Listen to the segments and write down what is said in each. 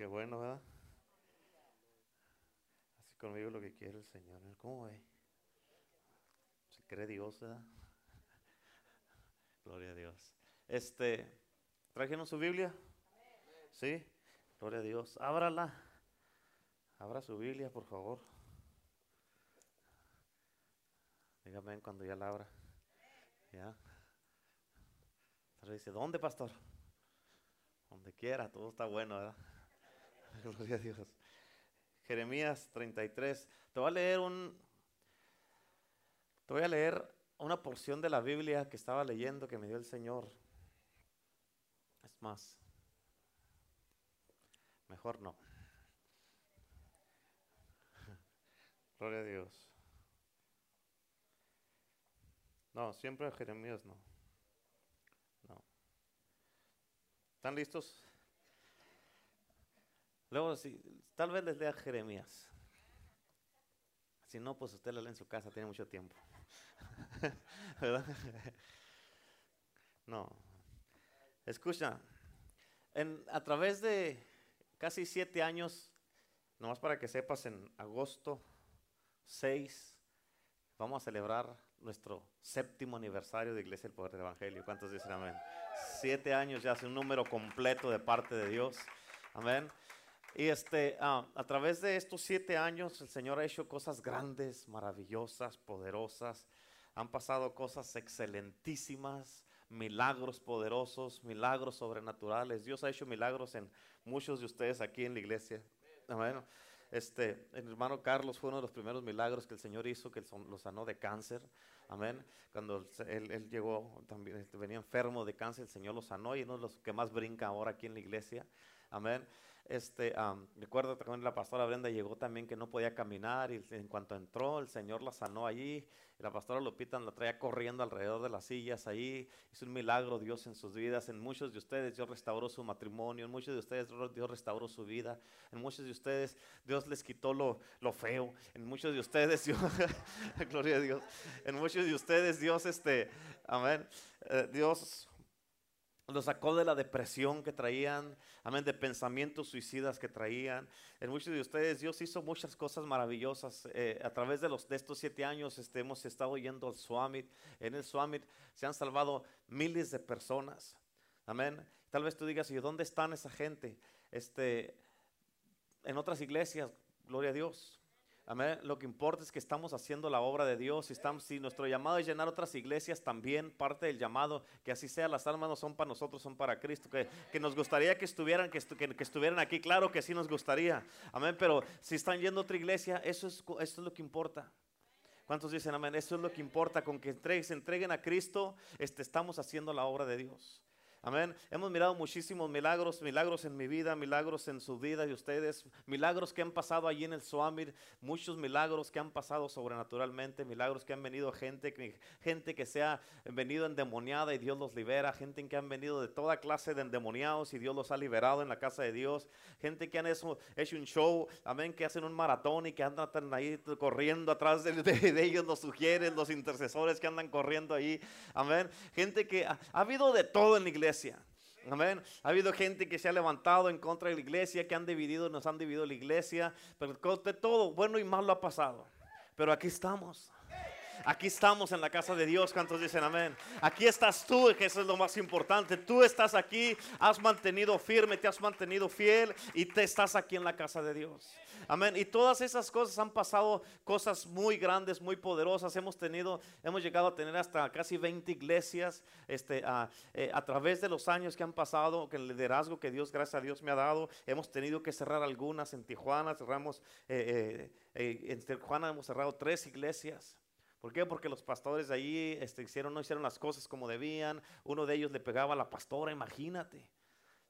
Qué bueno, ¿verdad? Así conmigo lo que quiere el Señor. ¿Cómo ve? Se cree Dios, ¿verdad? Gloria a Dios. Este, ¿trajeron su Biblia? ¿Sí? Gloria a Dios. Ábrala. Abra su Biblia, por favor. Dígame cuando ya la abra. Ya. dice, ¿dónde, pastor? Donde quiera, todo está bueno, ¿verdad? Gloria a Dios. Jeremías 33. Te voy a leer un. Te voy a leer una porción de la Biblia que estaba leyendo que me dio el Señor. Es más. Mejor no. Gloria a Dios. No, siempre Jeremías no. No. ¿Están listos? Luego, si, tal vez les lea Jeremías. Si no, pues usted lo lee en su casa, tiene mucho tiempo. ¿Verdad? No. Escucha, a través de casi siete años, nomás para que sepas, en agosto 6 vamos a celebrar nuestro séptimo aniversario de Iglesia del Poder del Evangelio. ¿Cuántos dicen amén? Siete años ya es un número completo de parte de Dios. Amén. Y este, ah, a través de estos siete años, el Señor ha hecho cosas grandes, maravillosas, poderosas. Han pasado cosas excelentísimas, milagros poderosos, milagros sobrenaturales. Dios ha hecho milagros en muchos de ustedes aquí en la iglesia. Amén. Este, el hermano Carlos fue uno de los primeros milagros que el Señor hizo, que lo sanó de cáncer. Amén. Cuando él, él, llegó, también este, venía enfermo de cáncer, el Señor lo sanó y uno de los que más brinca ahora aquí en la iglesia. Amén. Este, recuerdo también la pastora Brenda llegó también que no podía caminar y en cuanto entró el Señor la sanó allí. Y la pastora Lupita la traía corriendo alrededor de las sillas ahí. Hizo un milagro Dios en sus vidas. En muchos de ustedes Dios restauró su matrimonio. En muchos de ustedes Dios restauró su vida. En muchos de ustedes Dios les quitó lo, lo feo. En muchos de ustedes Dios, gloria a Dios. En muchos de ustedes Dios, este, amén. Eh, Dios lo sacó de la depresión que traían, amén, de pensamientos suicidas que traían. En muchos de ustedes Dios hizo muchas cosas maravillosas. Eh, a través de, los, de estos siete años este, hemos estado yendo al Swamit. En el Swamit se han salvado miles de personas. Amén. Tal vez tú digas, ¿y dónde están esa gente? Este, en otras iglesias, gloria a Dios. Amén. Lo que importa es que estamos haciendo la obra de Dios. Y estamos, si nuestro llamado es llenar otras iglesias, también parte del llamado, que así sea, las almas no son para nosotros, son para Cristo. Que, que nos gustaría que estuvieran, que, que, estuvieran aquí. Claro que sí nos gustaría. Amén. Pero si están yendo a otra iglesia, eso es, eso es lo que importa. ¿Cuántos dicen amén? Eso es lo que importa. Con que se entreguen a Cristo, este, estamos haciendo la obra de Dios. Amén. Hemos mirado muchísimos milagros, milagros en mi vida, milagros en su vida de ustedes, milagros que han pasado allí en el Suamir, muchos milagros que han pasado sobrenaturalmente, milagros que han venido gente, gente que se ha venido endemoniada y Dios los libera, gente que han venido de toda clase de endemoniados y Dios los ha liberado en la casa de Dios, gente que han hecho, hecho un show, amén, que hacen un maratón y que andan ahí corriendo atrás de, ellos, los sugieren, los intercesores que andan corriendo ahí, amén, gente que ha habido de todo en la iglesia Amén. Ha habido gente que se ha levantado en contra de la iglesia, que han dividido, nos han dividido la iglesia, pero todo, bueno y malo ha pasado. Pero aquí estamos. Aquí estamos en la casa de Dios. ¿Cuántos dicen amén? Aquí estás tú, que eso es lo más importante. Tú estás aquí, has mantenido firme, te has mantenido fiel y te estás aquí en la casa de Dios. Amén. Y todas esas cosas han pasado, cosas muy grandes, muy poderosas. Hemos tenido, hemos llegado a tener hasta casi 20 iglesias este, a, eh, a través de los años que han pasado, que el liderazgo que Dios, gracias a Dios, me ha dado. Hemos tenido que cerrar algunas en Tijuana, cerramos, eh, eh, en Tijuana hemos cerrado tres iglesias. ¿Por qué? Porque los pastores allí este, hicieron, no hicieron las cosas como debían. Uno de ellos le pegaba a la pastora, imagínate.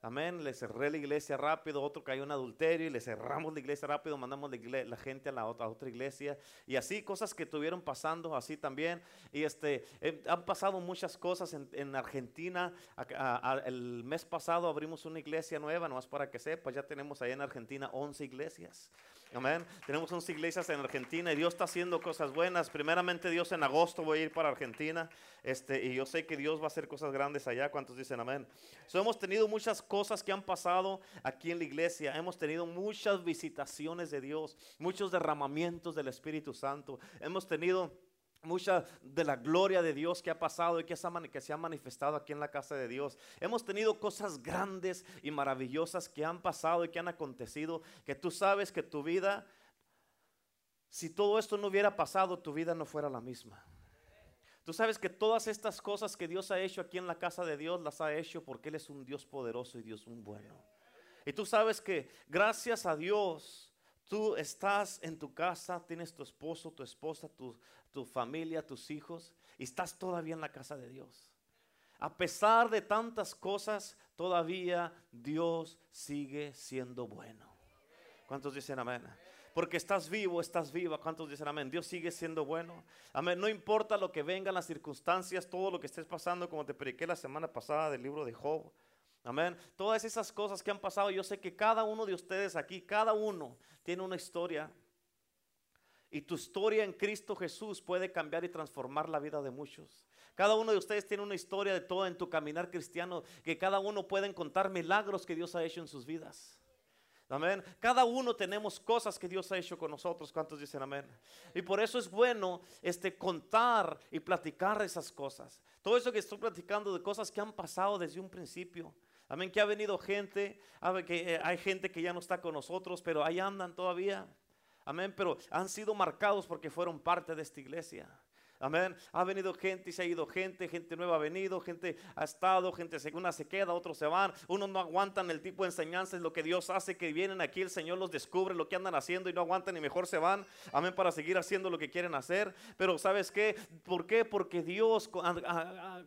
Amén. Le cerré la iglesia rápido, otro cayó en adulterio y le cerramos la iglesia rápido, mandamos la, gente a la otra, iglesia. Y así cosas que estuvieron pasando, así también. Y este, eh, han pasado muchas cosas en, Argentina. el mes pasado abrimos una iglesia nueva, nomás para que sepas, ya tenemos ahí en Argentina 11 iglesias. Amén. Tenemos 11 iglesias en Argentina y Dios está haciendo cosas buenas. Primeramente Dios en agosto voy a ir para Argentina. Este, y yo sé que Dios va a hacer cosas grandes allá. ¿Cuántos dicen amén? hemos tenido muchas cosas que han pasado aquí en la iglesia. Hemos tenido muchas visitaciones de Dios, muchos derramamientos del Espíritu Santo. Hemos tenido mucha de la gloria de Dios que ha pasado y que se ha manifestado aquí en la casa de Dios. Hemos tenido cosas grandes y maravillosas que han pasado y que han acontecido, que tú sabes que tu vida, si todo esto no hubiera pasado, tu vida no fuera la misma. Tú sabes que todas estas cosas que Dios ha hecho aquí en la casa de Dios las ha hecho porque Él es un Dios poderoso y Dios un bueno. Y tú sabes que gracias a Dios, tú estás en tu casa, tienes tu esposo, tu esposa, tu, familia, tus hijos, y estás todavía en la casa de Dios. A pesar de tantas cosas, todavía Dios sigue siendo bueno. ¿Cuántos dicen amén? Porque estás vivo, estás viva. ¿Cuántos dicen amén? Dios sigue siendo bueno. Amén. No importa lo que vengan las circunstancias, todo lo que estés pasando, como te prediqué la semana pasada del libro de Job. Amén. Todas esas cosas que han pasado, yo sé que cada uno de ustedes aquí, cada uno tiene una historia y tu historia en Cristo Jesús puede cambiar y transformar la vida de muchos. Cada uno de ustedes tiene una historia de todo en tu caminar cristiano, que cada uno puede contar milagros que Dios ha hecho en sus vidas. Amén. Cada uno tenemos cosas que Dios ha hecho con nosotros. ¿Cuántos dicen amén? Y por eso es bueno este contar y platicar esas cosas. Todo eso que estoy platicando de cosas que han pasado desde un principio. Amén. Que ha venido gente, que eh, hay gente que ya no está con nosotros, pero ahí andan todavía. Amén, pero han sido marcados porque fueron parte de esta iglesia. Amén. Ha venido gente y se ha ido gente, gente nueva ha venido, gente ha estado, gente segunda se queda, otros se van. Unos no aguantan el tipo de enseñanza, es lo que Dios hace, que vienen aquí, el Señor los descubre lo que andan haciendo y no aguantan y mejor se van. Amén, para seguir haciendo lo que quieren hacer. Pero ¿sabes qué? ¿Por qué? Porque Dios,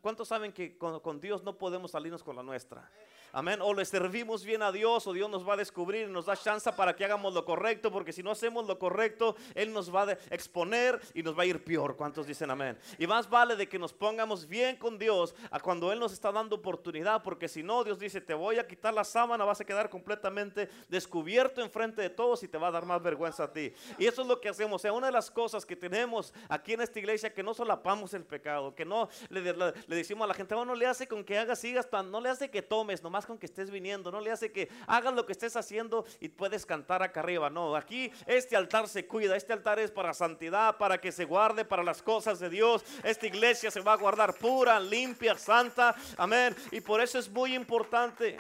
¿cuántos saben que con, con Dios no podemos salirnos con la nuestra? Amén. O le servimos bien a Dios o Dios nos va a descubrir y nos da chance para que hagamos lo correcto, porque si no hacemos lo correcto, Él nos va a exponer y nos va a ir peor. ¿Cuántos dicen amén? Y más vale de que nos pongamos bien con Dios a cuando Él nos está dando oportunidad, porque si no, Dios dice, te voy a quitar la sábana, vas a quedar completamente descubierto enfrente de todos y te va a dar más vergüenza a ti. Y eso es lo que hacemos. O sea, una de las cosas que tenemos aquí en esta iglesia, que no solapamos el pecado, que no le, decimos a la gente, bueno, no le hace con que hagas, sigas, no le hace que tomes, nomás con que estés viniendo, no le hace que hagas lo que estés haciendo y puedes cantar acá arriba. No, aquí este altar se cuida, este altar es para santidad, para que se guarde para las cosas de Dios. Esta iglesia se va a guardar pura, limpia, santa. Amén. Y por eso es muy importante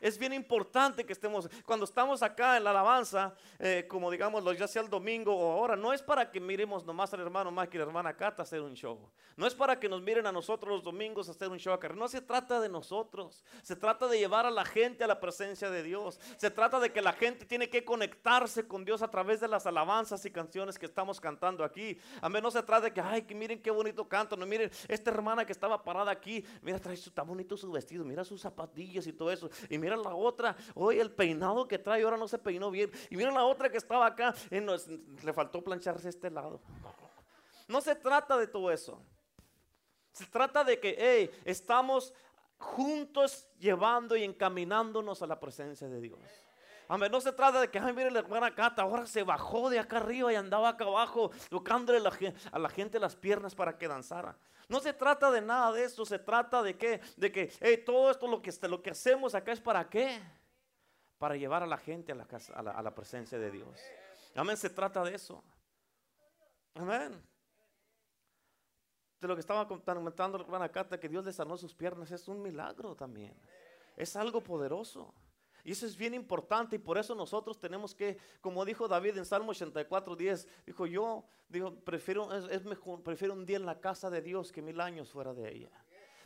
es bien importante que estemos, cuando estamos acá en la alabanza, eh, como digamos, ya sea el domingo o ahora, no es para que miremos nomás al hermano Mike y la hermana Cata hacer un show. No es para que nos miren a nosotros los domingos hacer un show acá. No se trata de nosotros. Se trata de llevar a la gente a la presencia de Dios. Se trata de que la gente tiene que conectarse con Dios a través de las alabanzas y canciones que estamos cantando aquí. A mí no se trata de que, ay, que miren qué bonito canto. No, miren, esta hermana que estaba parada aquí, mira, trae su, tan bonito su vestido, mira sus zapatillas y todo eso. Y mira la otra, hoy el peinado que trae ahora no se peinó bien. Y mira la otra que estaba acá, le faltó plancharse este lado. No se trata de todo eso. Se trata de que hey, estamos juntos llevando y encaminándonos a la presencia de Dios. Amén. No se trata de que, ay, mire la hermana Cata, ahora se bajó de acá arriba y andaba acá abajo, tocándole a la gente las piernas para que danzara. No se trata de nada de eso, se trata de que, de que todo esto lo que, lo que hacemos acá es para qué? Para llevar a la gente a la, casa, a la, presencia de Dios. Amén, se trata de eso. Amén. De lo que estaba comentando la hermana Cata, que Dios le sanó sus piernas, es un milagro también. Es algo poderoso. Y eso es bien importante y por eso nosotros tenemos que, como dijo David en Salmo 84, 10, dijo yo, prefiero, es, mejor, prefiero un día en la casa de Dios que mil años fuera de ella.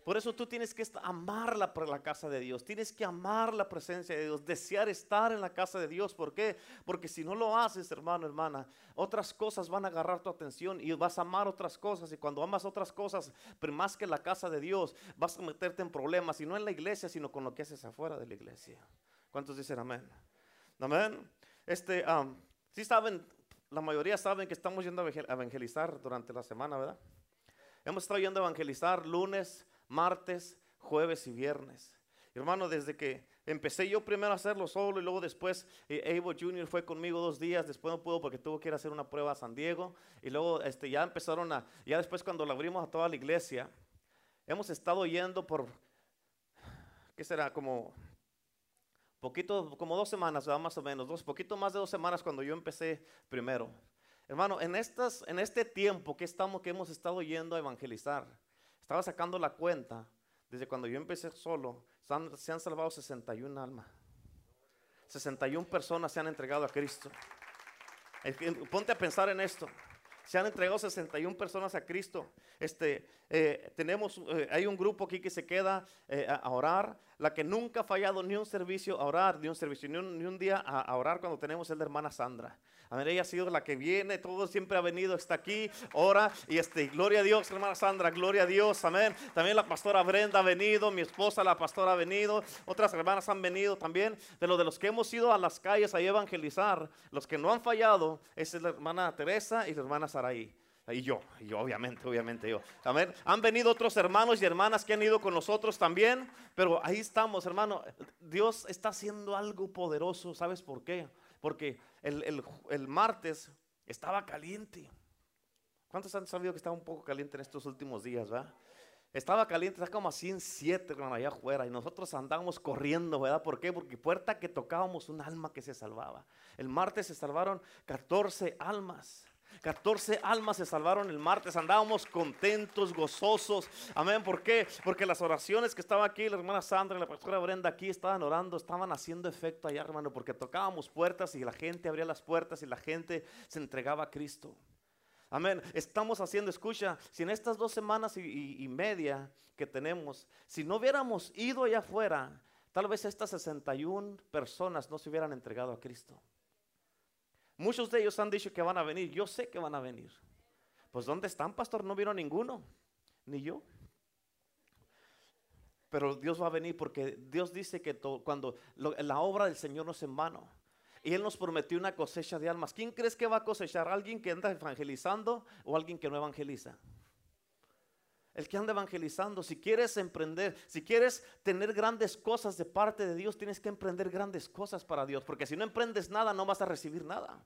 Por eso tú tienes que amar la, la, casa de Dios, tienes que amar la presencia de Dios, desear estar en la casa de Dios. ¿Por qué? Porque si no lo haces, hermano, hermana, otras cosas van a agarrar tu atención y vas a amar otras cosas. Y cuando amas otras cosas, pero más que la casa de Dios, vas a meterte en problemas, y no en la iglesia, sino con lo que haces afuera de la iglesia. ¿Cuántos dicen amén? Amén. Este, si saben, la mayoría saben que estamos yendo a evangelizar durante la semana, ¿verdad? Hemos estado yendo a evangelizar lunes, martes, jueves y viernes. Hermano, desde que empecé yo primero a hacerlo solo y luego después eh, Evo Jr. fue conmigo dos días, después no pudo porque tuvo que ir a hacer una prueba a San Diego y luego este, ya empezaron a, ya después cuando la abrimos a toda la iglesia, hemos estado yendo por, ¿qué será? Como poquito, como dos semanas, más o menos, dos, poquito más de dos semanas cuando yo empecé primero. Hermano, en, estas, en este tiempo que, estamos, que hemos estado yendo a evangelizar, estaba sacando la cuenta, desde cuando yo empecé solo, se han salvado 61 almas. 61 personas se han entregado a Cristo. Ponte a pensar en esto. Se han entregado 61 personas a Cristo. Este, eh, tenemos, eh, hay un grupo aquí que se queda eh, a, orar. La que nunca ha fallado ni un servicio a orar, ni un servicio, ni un, día a, orar cuando tenemos es la hermana Sandra. A ver, ella ha sido la que viene, todo siempre ha venido, está aquí, ora y este, gloria a Dios, hermana Sandra, gloria a Dios, amén. También la pastora Brenda ha venido, mi esposa, la pastora ha venido, otras hermanas han venido también. De los de los que hemos ido a las calles a evangelizar, los que no han fallado, es la hermana Teresa y la hermana Saraí. Y yo, y yo, obviamente, obviamente yo. Amén. Han venido otros hermanos y hermanas que han ido con nosotros también, pero ahí estamos, hermano. Dios está haciendo algo poderoso, ¿sabes por qué? Porque el, martes estaba caliente. ¿Cuántos han sabido que estaba un poco caliente en estos últimos días, va? Estaba caliente, está como a 107 allá afuera y nosotros andábamos corriendo, ¿verdad? ¿Por qué? Porque puerta que tocábamos un alma que se salvaba. El martes se salvaron 14 almas. 14 almas se salvaron el martes. Andábamos contentos, gozosos. Amén. ¿Por qué? Porque las oraciones que estaba aquí, la hermana Sandra y la pastora Brenda aquí estaban orando, estaban haciendo efecto allá, hermano, porque tocábamos puertas y la gente abría las puertas y la gente se entregaba a Cristo. Amén. Estamos haciendo, escucha, si en estas dos semanas y, y media que tenemos, si no hubiéramos ido allá afuera, tal vez estas 61 personas no se hubieran entregado a Cristo. Muchos de ellos han dicho que van a venir. Yo sé que van a venir. Pues ¿dónde están, pastor? No vieron ninguno. Ni yo. Pero Dios va a venir porque Dios dice que cuando la obra del Señor no es en vano. Y Él nos prometió una cosecha de almas. ¿Quién crees que va a cosechar? ¿Alguien que anda evangelizando o alguien que no evangeliza? El que anda evangelizando, si quieres emprender, si quieres tener grandes cosas de parte de Dios, tienes que emprender grandes cosas para Dios, porque si no emprendes nada, no vas a recibir nada.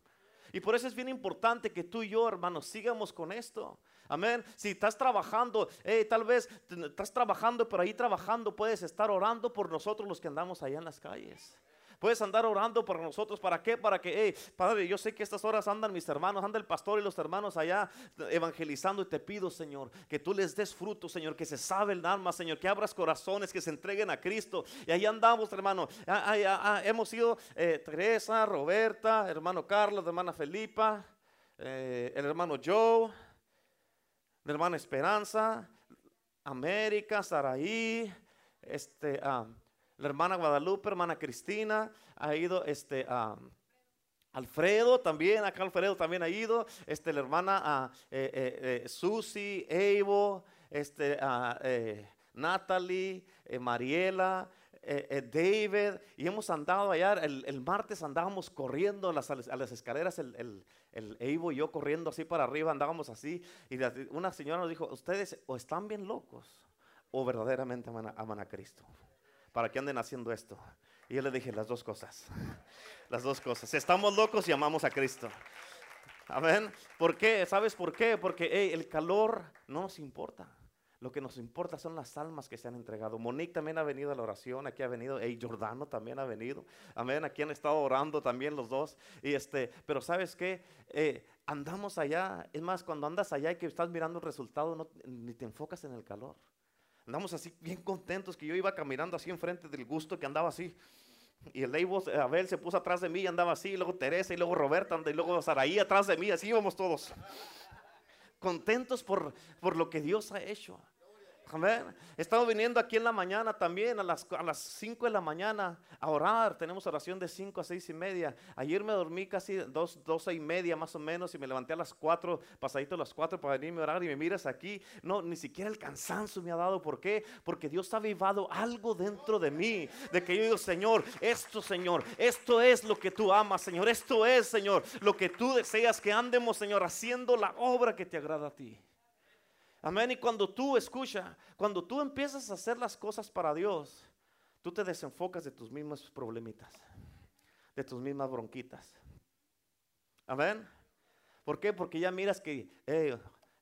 Y por eso es bien importante que tú y yo, hermanos, sigamos con esto. Amén. Si estás trabajando, tal vez estás trabajando, pero ahí trabajando puedes estar orando por nosotros los que andamos allá en las calles. Puedes andar orando por nosotros. ¿Para qué? Para que, hey, Padre, yo sé que estas horas andan mis hermanos, anda el pastor y los hermanos allá evangelizando. Y te pido, Señor, que tú les des fruto, Señor, que se sabe el alma, Señor, que abras corazones, que se entreguen a Cristo. Y ahí andamos, hermano. Ah, ah, ah, hemos sido eh, Teresa, Roberta, hermano Carlos, hermana Felipa, eh, el hermano Joe, la hermana Esperanza, América, Saraí, este, la hermana Guadalupe, hermana Cristina, ha ido este, a Alfredo también, acá Alfredo también ha ido, este, la hermana eh, Susi, Evo, este, a Natalie, Mariela, David, y hemos andado allá, el, martes andábamos corriendo a las, las escaleras, el, el, el Evo y yo corriendo así para arriba, andábamos así, y una señora nos dijo, ustedes o están bien locos o verdaderamente aman a Cristo para que anden haciendo esto. Y yo le dije las dos cosas. Las dos cosas. Estamos locos y amamos a Cristo. Amén. ¿Por qué? ¿Sabes por qué? Porque el calor no nos importa. Lo que nos importa son las almas que se han entregado. Monique también ha venido a la oración, aquí ha venido, hey, Jordano también ha venido. Amén, aquí han estado orando también los dos. Y este, pero sabes qué, eh, andamos allá. Es más, cuando andas allá y que estás mirando el resultado, no, ni te enfocas en el calor. Andamos así bien contentos que yo iba caminando así enfrente del gusto que andaba así. Y el Abel, Abel se puso atrás de mí y andaba así, y luego Teresa, y luego Roberta, y luego Saraí atrás de mí, así íbamos todos. Contentos por, por lo que Dios ha hecho. Amén. Estamos viniendo aquí en la mañana también, a las, a las 5 de la mañana, a orar. Tenemos oración de 5 a 6 y media. Ayer me dormí casi 2, 12 y media más o menos y me levanté a las 4, pasadito a las 4 para venirme a orar y me miras aquí. No, ni siquiera el cansancio me ha dado. ¿Por qué? Porque Dios ha avivado algo dentro de mí. De que yo digo, Señor, esto, Señor, esto es lo que tú amas, Señor. Esto es, Señor, lo que tú deseas que andemos, Señor, haciendo la obra que te agrada a ti. Amén. Y cuando tú, escucha, cuando tú empiezas a hacer las cosas para Dios, tú te desenfocas de tus mismos problemitas, de tus mismas bronquitas. Amén. ¿Por qué? Porque ya miras que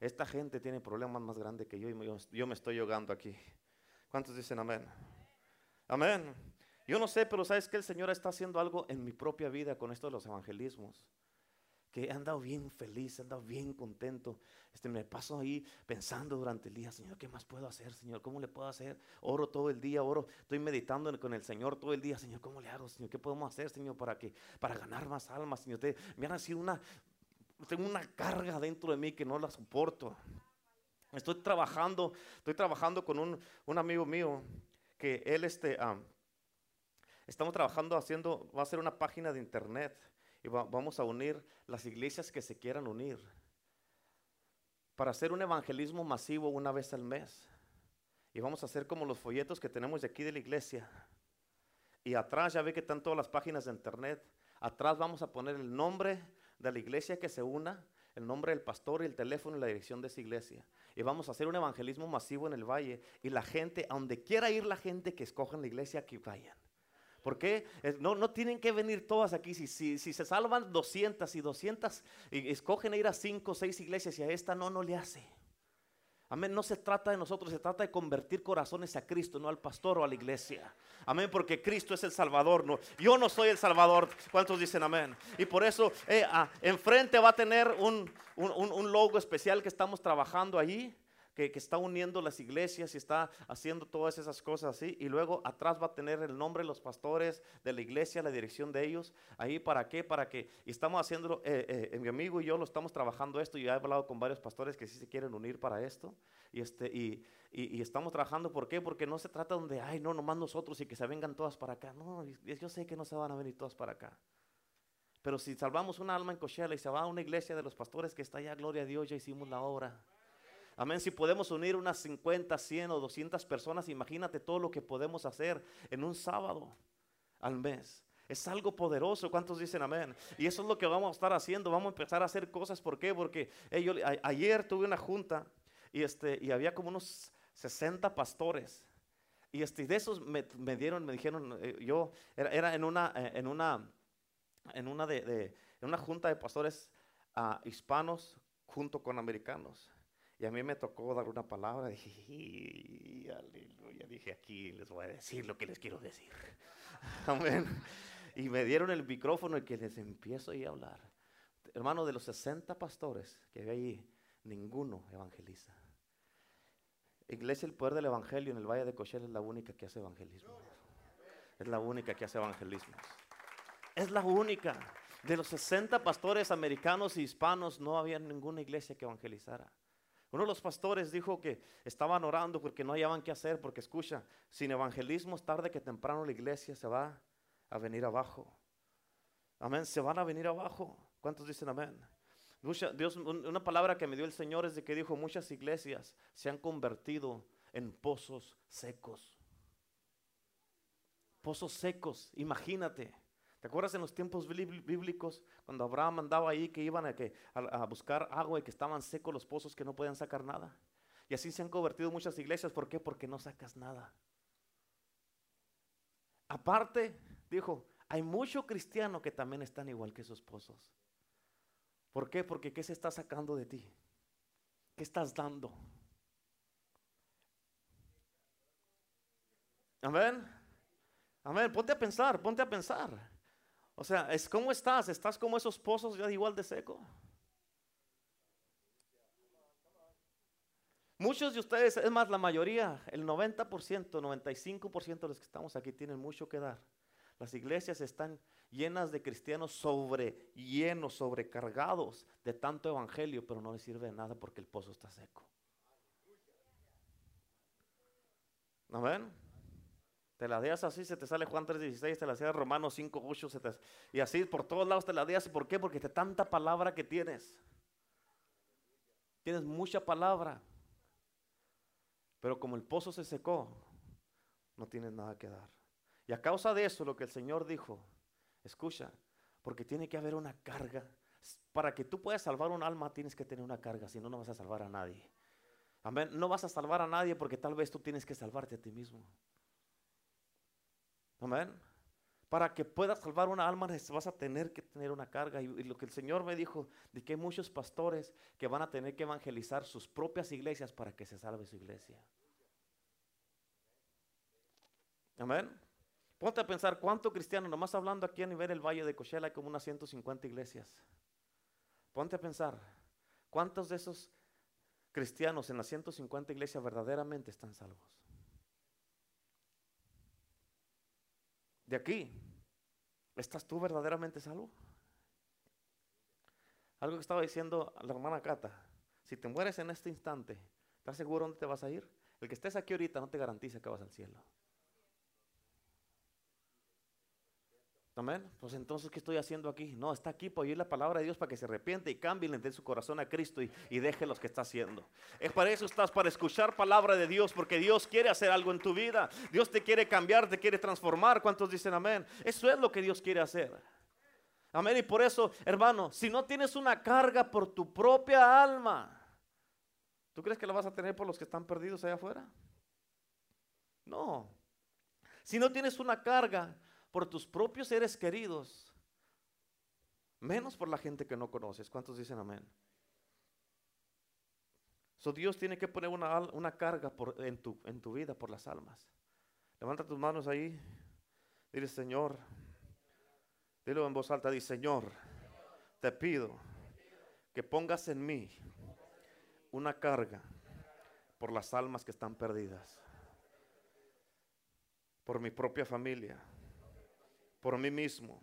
esta gente tiene problemas más grandes que yo y yo, me estoy ahogando aquí. ¿Cuántos dicen amén? Amén. Yo no sé, pero sabes que el Señor está haciendo algo en mi propia vida con esto de los evangelismos. Que he andado bien feliz, he andado bien contento. Este, me paso ahí pensando durante el día, Señor, ¿qué más puedo hacer, Señor? ¿Cómo le puedo hacer? Oro todo el día, oro, estoy meditando con el Señor todo el día, Señor, ¿cómo le hago, Señor? ¿Qué podemos hacer, Señor, para que para ganar más almas, Señor? Te, me han sido una tengo una carga dentro de mí que no la soporto. Estoy trabajando, estoy trabajando con un, un amigo mío que él este estamos trabajando haciendo, va a ser una página de internet y vamos a unir las iglesias que se quieran unir para hacer un evangelismo masivo una vez al mes. Y vamos a hacer como los folletos que tenemos de aquí de la iglesia. Y atrás ya ve que están todas las páginas de internet. Atrás vamos a poner el nombre de la iglesia que se una, el nombre del pastor y el teléfono y la dirección de esa iglesia. Y vamos a hacer un evangelismo masivo en el valle. Y la gente, a donde quiera ir la gente que escojan la iglesia, que vayan. ¿Por qué? No, no tienen que venir todas aquí. Si, si, si se salvan 200 y 200 y escogen ir a 5 o 6 iglesias y a esta no, no le hace. Amén. No se trata de nosotros, se trata de convertir corazones a Cristo, no al pastor o a la iglesia. Amén, porque Cristo es el Salvador. No, yo no soy el Salvador. ¿Cuántos dicen amén? Y por eso eh, ah, enfrente va a tener un, un, un logo especial que estamos trabajando allí que, está uniendo las iglesias y está haciendo todas esas cosas así. Y luego atrás va a tener el nombre de los pastores de la iglesia, la dirección de ellos. Ahí para qué, para que, y estamos haciéndolo, eh, eh, mi amigo y yo lo estamos trabajando esto y he hablado con varios pastores que sí se quieren unir para esto. Y, este, y, y, estamos trabajando, ¿por qué? Porque no se trata donde, ay, no, nomás nosotros y que se vengan todas para acá. No, yo sé que no se van a venir todas para acá. Pero si salvamos una alma en Coachella y se va a una iglesia de los pastores que está allá, gloria a Dios, ya hicimos la obra. Amén. Si podemos unir unas 50, 100 o 200 personas, imagínate todo lo que podemos hacer en un sábado al mes. Es algo poderoso. ¿Cuántos dicen amén? Y eso es lo que vamos a estar haciendo. Vamos a empezar a hacer cosas. ¿Por qué? Porque ayer tuve una junta y, este, y había como unos 60 pastores. Y este, de esos me, dieron, me dijeron, eh, yo era, en una, eh, en una, en una de, en una junta de pastores ah, hispanos junto con americanos. Y a mí me tocó dar una palabra, dije, aleluya, dije, aquí les voy a decir lo que les quiero decir. Amén. Y me dieron el micrófono y que les empiezo a hablar. Hermano, de los 60 pastores que hay ahí, ninguno evangeliza. Iglesia El Poder del Evangelio en el Valle de Cochel es la única que hace evangelismo. Es la única que hace evangelismo. Es la única. De los 60 pastores americanos y hispanos no había ninguna iglesia que evangelizara. Uno de los pastores dijo que estaban orando porque no hallaban qué hacer, porque escucha, sin evangelismo tarde que temprano la iglesia se va a venir abajo. Amén, se van a venir abajo. ¿Cuántos dicen amén? Dios, una palabra que me dio el Señor es de que dijo, muchas iglesias se han convertido en pozos secos. Pozos secos, imagínate. ¿Te acuerdas en los tiempos bíblicos cuando Abraham andaba ahí que iban a, buscar agua y que estaban secos los pozos que no podían sacar nada? Y así se han convertido muchas iglesias. ¿Por qué? Porque no sacas nada. Aparte, dijo, hay mucho cristiano que también están igual que esos pozos. ¿Por qué? Porque ¿qué se está sacando de ti? ¿Qué estás dando? Amén. Amén. Ponte a pensar, ponte a pensar. O sea, es cómo estás, estás como esos pozos ya igual de seco. Muchos de ustedes, es más, la mayoría, el 90%, 95% de los que estamos aquí tienen mucho que dar. Las iglesias están llenas de cristianos sobre llenos, sobrecargados de tanto evangelio, pero no les sirve de nada porque el pozo está seco. Amén. Te la deas así, se te sale Juan 3.16, te la deas Romanos 5.8, y así por todos lados te la deas. ¿Por qué? Porque te tanta palabra que tienes. Tienes mucha palabra. Pero como el pozo se secó, no tienes nada que dar. Y a causa de eso, lo que el Señor dijo, escucha, porque tiene que haber una carga. Para que tú puedas salvar un alma, tienes que tener una carga, si no, no vas a salvar a nadie. Amén. No vas a salvar a nadie porque tal vez tú tienes que salvarte a ti mismo. Amén. Para que puedas salvar una alma vas a tener que tener una carga. Y, lo que el Señor me dijo, de que hay muchos pastores que van a tener que evangelizar sus propias iglesias para que se salve su iglesia. Amén. Ponte a pensar cuánto cristiano, nomás hablando aquí a nivel del Valle de Coachella hay como unas 150 iglesias. Ponte a pensar cuántos de esos cristianos en las 150 iglesias verdaderamente están salvos. De aquí, ¿estás tú verdaderamente salvo? Algo que estaba diciendo la hermana Cata, si te mueres en este instante, ¿estás seguro dónde te vas a ir? El que estés aquí ahorita no te garantiza que vas al cielo. Amén. Pues entonces, ¿qué estoy haciendo aquí? No, está aquí para oír la palabra de Dios para que se arrepiente y cambie y su corazón a Cristo y, y deje los que está haciendo. Es para eso estás, para escuchar palabra de Dios, porque Dios quiere hacer algo en tu vida. Dios te quiere cambiar, te quiere transformar. ¿Cuántos dicen amén? Eso es lo que Dios quiere hacer. Amén. Y por eso, hermano, si no tienes una carga por tu propia alma, ¿tú crees que la vas a tener por los que están perdidos allá afuera? No. Si no tienes una carga por tus propios seres queridos, menos por la gente que no conoces. ¿Cuántos dicen amén? So Dios tiene que poner una, una carga en, tu, en tu vida por las almas. Levanta tus manos ahí. Dile, Señor. Dilo en voz alta. Dice, Señor, te pido que pongas en mí una carga por las almas que están perdidas. Por mi propia familia por mí mismo.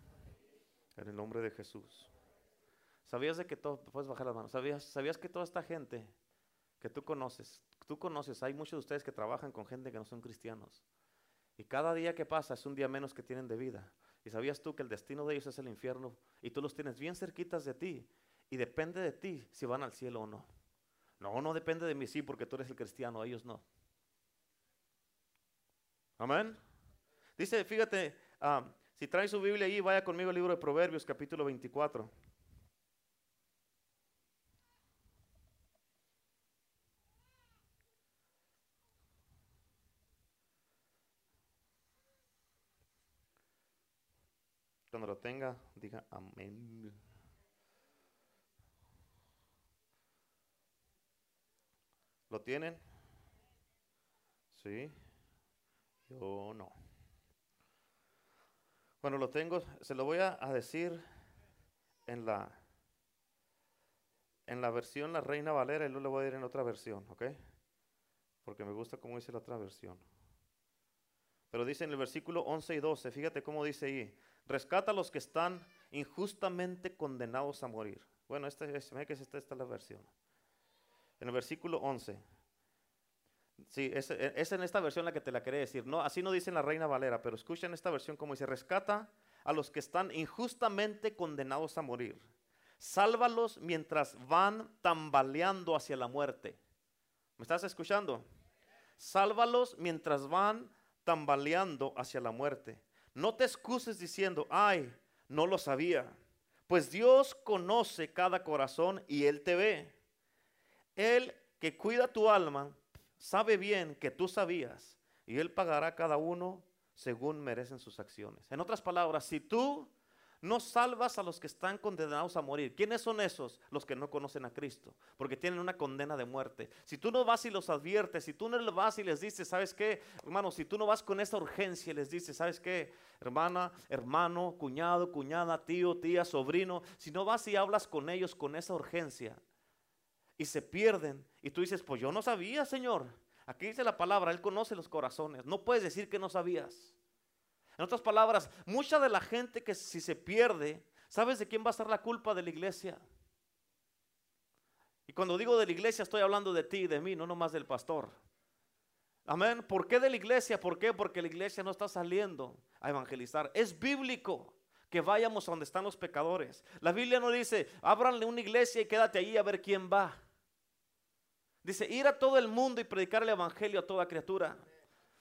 En el nombre de Jesús. ¿Sabías de que todo, puedes bajar las manos, ¿sabías, ¿sabías que toda esta gente que tú conoces, tú conoces, hay muchos de ustedes que trabajan con gente que no son cristianos. Y cada día que pasa es un día menos que tienen de vida. Y sabías tú que el destino de ellos es el infierno y tú los tienes bien cerquitas de ti. Y depende de ti si van al cielo o no. No, no depende de mí, sí, porque tú eres el cristiano, ellos no. Amén. Dice, fíjate, ah, si trae su Biblia allí, vaya conmigo al libro de Proverbios, capítulo 24. Cuando lo tenga, diga amén. ¿Lo tienen? Sí. Yo no. Bueno, lo tengo, se lo voy a, decir en la, en la versión La Reina Valera y luego le voy a decir en otra versión, ¿ok? Porque me gusta cómo dice la otra versión. Pero dice en el versículo 11 y 12, fíjate cómo dice ahí, rescata a los que están injustamente condenados a morir. Bueno, que esta, esta es la versión. En el versículo 11, Sí, es, es, en esta versión la que te la quería decir. No, así no dice la Reina Valera, pero escucha en esta versión como dice, rescata a los que están injustamente condenados a morir. Sálvalos mientras van tambaleando hacia la muerte. ¿Me estás escuchando? Sálvalos mientras van tambaleando hacia la muerte. No te excuses diciendo, ay, no lo sabía. Pues Dios conoce cada corazón y Él te ve. Él que cuida tu alma sabe bien que tú sabías y Él pagará cada uno según merecen sus acciones. En otras palabras, si tú no salvas a los que están condenados a morir. ¿Quiénes son esos? Los que no conocen a Cristo, porque tienen una condena de muerte. Si tú no vas y los adviertes, si tú no vas y les dices, ¿sabes qué? Hermano, si tú no vas con esa urgencia y les dices, ¿sabes qué? Hermana, hermano, cuñado, cuñada, tío, tía, sobrino, si no vas y hablas con ellos con esa urgencia, y se pierden. Y tú dices, pues yo no sabía, Señor. Aquí dice la palabra, Él conoce los corazones. No puedes decir que no sabías. En otras palabras, mucha de la gente que si se pierde, ¿sabes de quién va a ser la culpa de la iglesia? Y cuando digo de la iglesia estoy hablando de ti y de mí, no nomás del pastor. Amén. ¿Por qué de la iglesia? ¿Por qué? Porque la iglesia no está saliendo a evangelizar. Es bíblico que vayamos a donde están los pecadores. La Biblia no dice, ábranle una iglesia y quédate ahí a ver quién va. Dice, ir a todo el mundo y predicar el evangelio a toda criatura.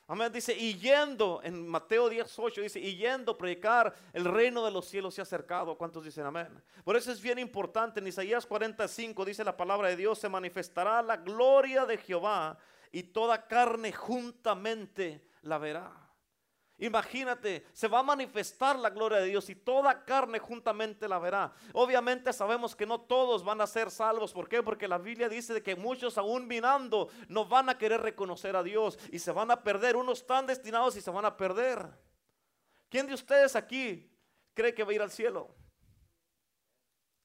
Amén. Dice, yendo, en Mateo 18 dice, y yendo, predicar, el reino de los cielos se ha acercado. ¿Cuántos dicen amén? Por eso es bien importante, en Isaías 45 dice la palabra de Dios, se manifestará la gloria de Jehová y toda carne juntamente la verá. Imagínate, se va a manifestar la gloria de Dios y toda carne juntamente la verá. Obviamente sabemos que no todos van a ser salvos. ¿Por qué? Porque la Biblia dice que muchos aún mirando no van a querer reconocer a Dios y se van a perder. Unos están destinados y se van a perder. ¿Quién de ustedes aquí cree que va a ir al cielo?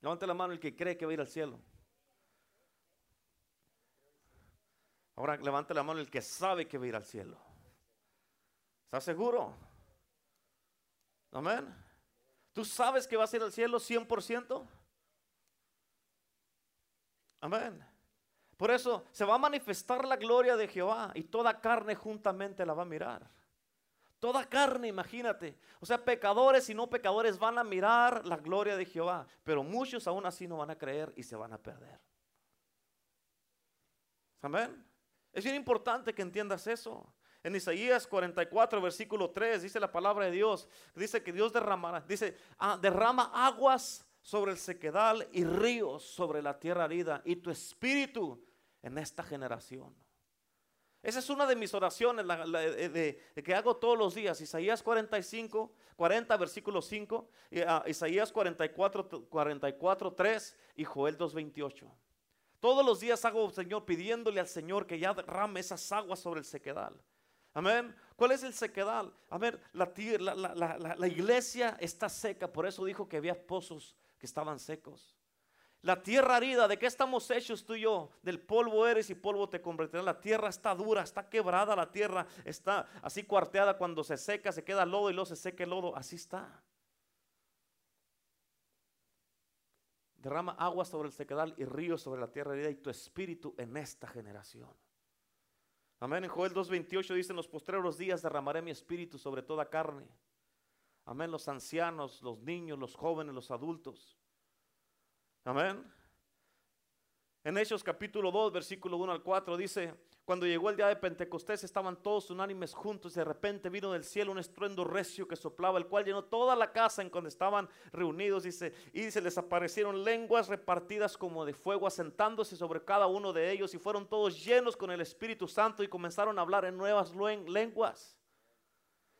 Levante la mano el que cree que va a ir al cielo. Ahora levante la mano el que sabe que va a ir al cielo. ¿Estás seguro? Amén. ¿Tú sabes que vas a ir al cielo 100%? Amén. Por eso se va a manifestar la gloria de Jehová y toda carne juntamente la va a mirar. Toda carne, imagínate. O sea, pecadores y no pecadores van a mirar la gloria de Jehová, pero muchos aún así no van a creer y se van a perder. Amén. Es bien importante que entiendas eso. En Isaías 44, versículo 3, dice la palabra de Dios, dice que Dios derramará, dice, ah, derrama aguas sobre el sequedal y ríos sobre la tierra herida y tu espíritu en esta generación. Esa es una de mis oraciones de, que hago todos los días. Isaías 45, 40, versículo 5, ah, Isaías 44, 44, 3 y Joel 2, 28. Todos los días hago, Señor, pidiéndole al Señor que ya derrame esas aguas sobre el sequedal. Amén. ¿Cuál es el sequedal? A ver, la, la, la, iglesia está seca, por eso dijo que había pozos que estaban secos. La tierra herida, ¿de qué estamos hechos tú y yo? Del polvo eres y polvo te convertirás. La tierra está dura, está quebrada la tierra, está así cuarteada. Cuando se seca, se queda lodo y luego se seca el lodo. Así está. Derrama agua sobre el sequedal y ríos sobre la tierra herida y tu espíritu en esta generación. Amén. En Joel 2.28 dice, en los postreros días derramaré mi espíritu sobre toda carne. Amén. Los ancianos, los niños, los jóvenes, los adultos. Amén. En Hechos capítulo 2, versículo 1 al 4 dice, cuando llegó el día de Pentecostés estaban todos unánimes juntos y de repente vino del cielo un estruendo recio que soplaba, el cual llenó toda la casa en donde estaban reunidos dice, y se les aparecieron lenguas repartidas como de fuego asentándose sobre cada uno de ellos y fueron todos llenos con el Espíritu Santo y comenzaron a hablar en nuevas lenguas.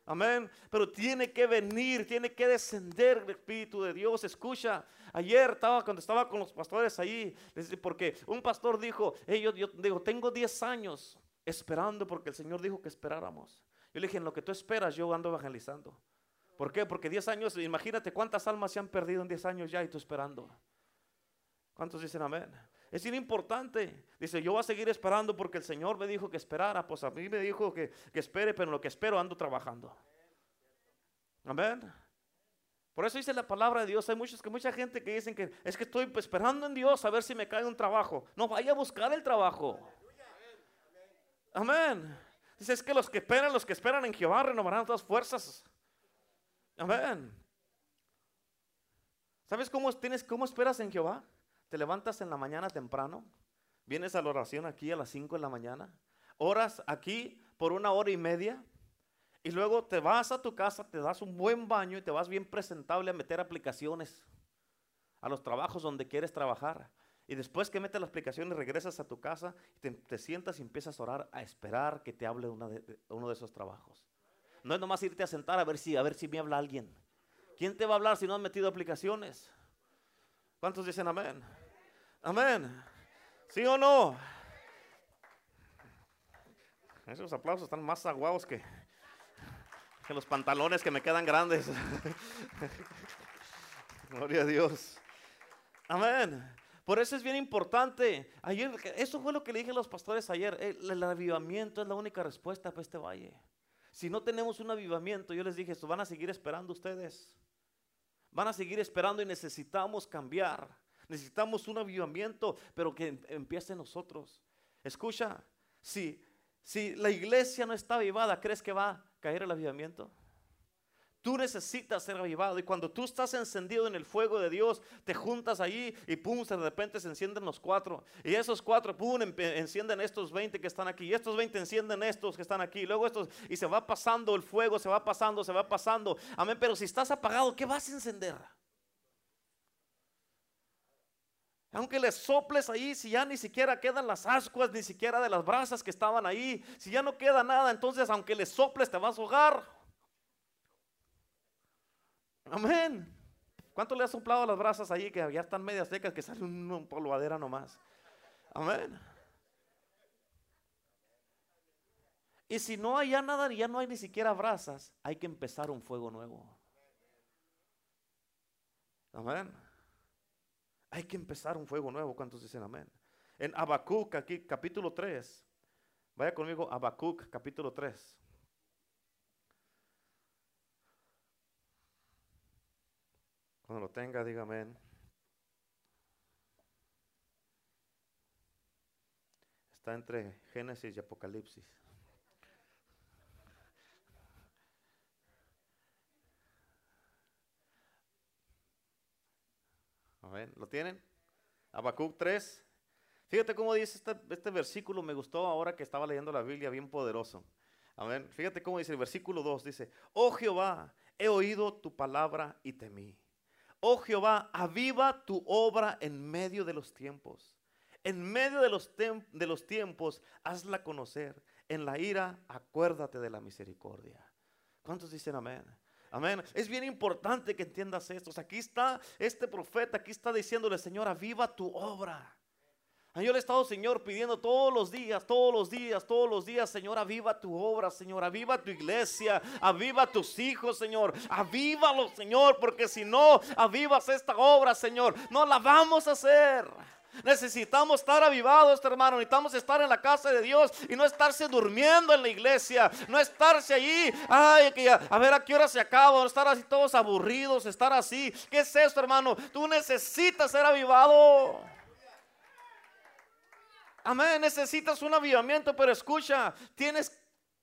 Amén. Pero tiene que venir, tiene que descender el Espíritu de Dios. Escucha, ayer estaba cuando estaba con los pastores ahí, porque un pastor dijo, yo, digo, tengo 10 años esperando porque el Señor dijo que esperáramos. Yo le dije, en lo que tú esperas, yo ando evangelizando. ¿Por qué? Porque 10 años, imagínate cuántas almas se han perdido en 10 años ya y tú esperando. ¿Cuántos dicen amén? Es importante. Dice, yo voy a seguir esperando porque el Señor me dijo que esperara. Pues a mí me dijo que, que espere, pero lo que espero ando trabajando. Amén. Por eso dice la palabra de Dios. Hay muchos que mucha gente que dicen que es que estoy esperando en Dios a ver si me cae un trabajo. No vaya a buscar el trabajo. Amén. Dice es que los que esperan, los que esperan en Jehová renovarán todas fuerzas. Amén. ¿Sabes cómo tienes cómo esperas en Jehová? Te levantas en la mañana temprano, vienes a la oración aquí a las 5 de la mañana, oras aquí por una hora y media y luego te vas a tu casa, te das un buen baño y te vas bien presentable a meter aplicaciones a los trabajos donde quieres trabajar. Y después que metes las aplicaciones, regresas a tu casa, te, te sientas y empiezas a orar, a esperar que te hable de, uno de esos trabajos. No es nomás irte a sentar a ver si, a ver si me habla alguien. ¿Quién te va a hablar si no has metido aplicaciones? ¿Cuántos dicen amén? Amén. ¿Sí o no? Esos aplausos están más aguados que, que los pantalones que me quedan grandes. Gloria a Dios. Amén. Por eso es bien importante. Ayer, eso fue lo que le dije a los pastores ayer. El, el, avivamiento es la única respuesta para este valle. Si no tenemos un avivamiento, yo les dije, esto van a seguir esperando ustedes. Van a seguir esperando y necesitamos cambiar. Necesitamos un avivamiento, pero que em, empiece nosotros. Escucha, si, si la iglesia no está avivada, ¿crees que va a caer el avivamiento? Tú necesitas ser avivado y cuando tú estás encendido en el fuego de Dios, te juntas allí y pum, de repente se encienden los cuatro. Y esos cuatro, pum, encienden estos 20 que están aquí. Y estos 20 encienden estos que están aquí. Luego estos, y se va pasando el fuego, se va pasando, se va pasando. Amén, pero si estás apagado, ¿qué vas a encender? Aunque le soples ahí, si ya ni siquiera quedan las ascuas, ni siquiera de las brasas que estaban ahí, si ya no queda nada, entonces aunque le soples te vas a ahogar. Amén. ¿Cuánto le ha soplado las brasas ahí que ya están medias secas que sale una polvadera nomás? Amén. Y si no hay ya nada, ya no hay ni siquiera brasas, hay que empezar un fuego nuevo. Amén. Hay que empezar un fuego nuevo. ¿Cuántos dicen amén? En Habacuc, aquí, capítulo 3. Vaya conmigo, Habacuc, capítulo 3. Cuando lo tenga, dígame. Está entre Génesis y Apocalipsis. Amén. ¿Lo tienen? Habacuc 3. Fíjate cómo dice este, este, versículo, me gustó ahora que estaba leyendo la Biblia, bien poderoso. Amén. Fíjate cómo dice el versículo 2, dice, oh Jehová, he oído tu palabra y temí. Oh Jehová, aviva tu obra en medio de los tiempos. En medio de los, de los tiempos, hazla conocer. En la ira, acuérdate de la misericordia. ¿Cuántos dicen amén? Amén. Es bien importante que entiendas esto. aquí está este profeta, aquí está diciéndole, Señor, aviva tu obra. Yo le he estado, Señor, pidiendo todos los días, todos los días, todos los días, Señor, aviva tu obra, Señor, aviva tu iglesia, aviva tus hijos, Señor, avívalo, Señor, porque si no avivas esta obra, Señor, no la vamos a hacer. Necesitamos estar avivados, hermano. Necesitamos estar en la casa de Dios y no estarse durmiendo en la iglesia. No estarse allí, ay, a ver a qué hora se acaba. No estar así todos aburridos, estar así. ¿Qué es esto, hermano? Tú necesitas ser avivado. Amén, necesitas un avivamiento, pero escucha, tienes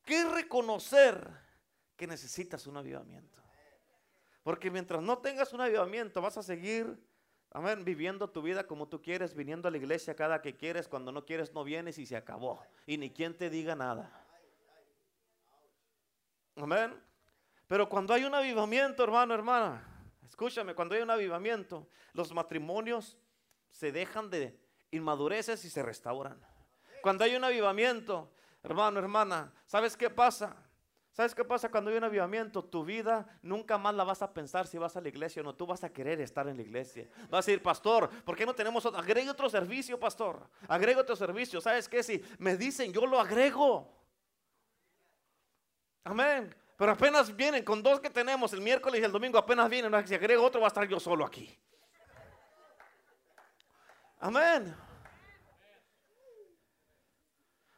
que reconocer que necesitas un avivamiento. Porque mientras no tengas un avivamiento, vas a seguir, amén, viviendo tu vida como tú quieres, viniendo a la iglesia cada que quieres, cuando no quieres no vienes y se acabó. Y ni quien te diga nada. Amén. Pero cuando hay un avivamiento, hermano, hermana, escúchame, cuando hay un avivamiento, los matrimonios se dejan de inmadureces y se restauran. Cuando hay un avivamiento, hermano, hermana, ¿sabes qué pasa? ¿Sabes qué pasa cuando hay un avivamiento? Tu vida nunca más la vas a pensar si vas a la iglesia o no. Tú vas a querer estar en la iglesia. Vas a decir, pastor, ¿por qué no tenemos otro? Agregue otro servicio, pastor. Agrego otro servicio. ¿Sabes qué? Si me dicen, yo lo agrego. Amén. Pero apenas vienen con dos que tenemos el miércoles y el domingo, apenas vienen. Si agrego otro, va a estar yo solo aquí. Amén.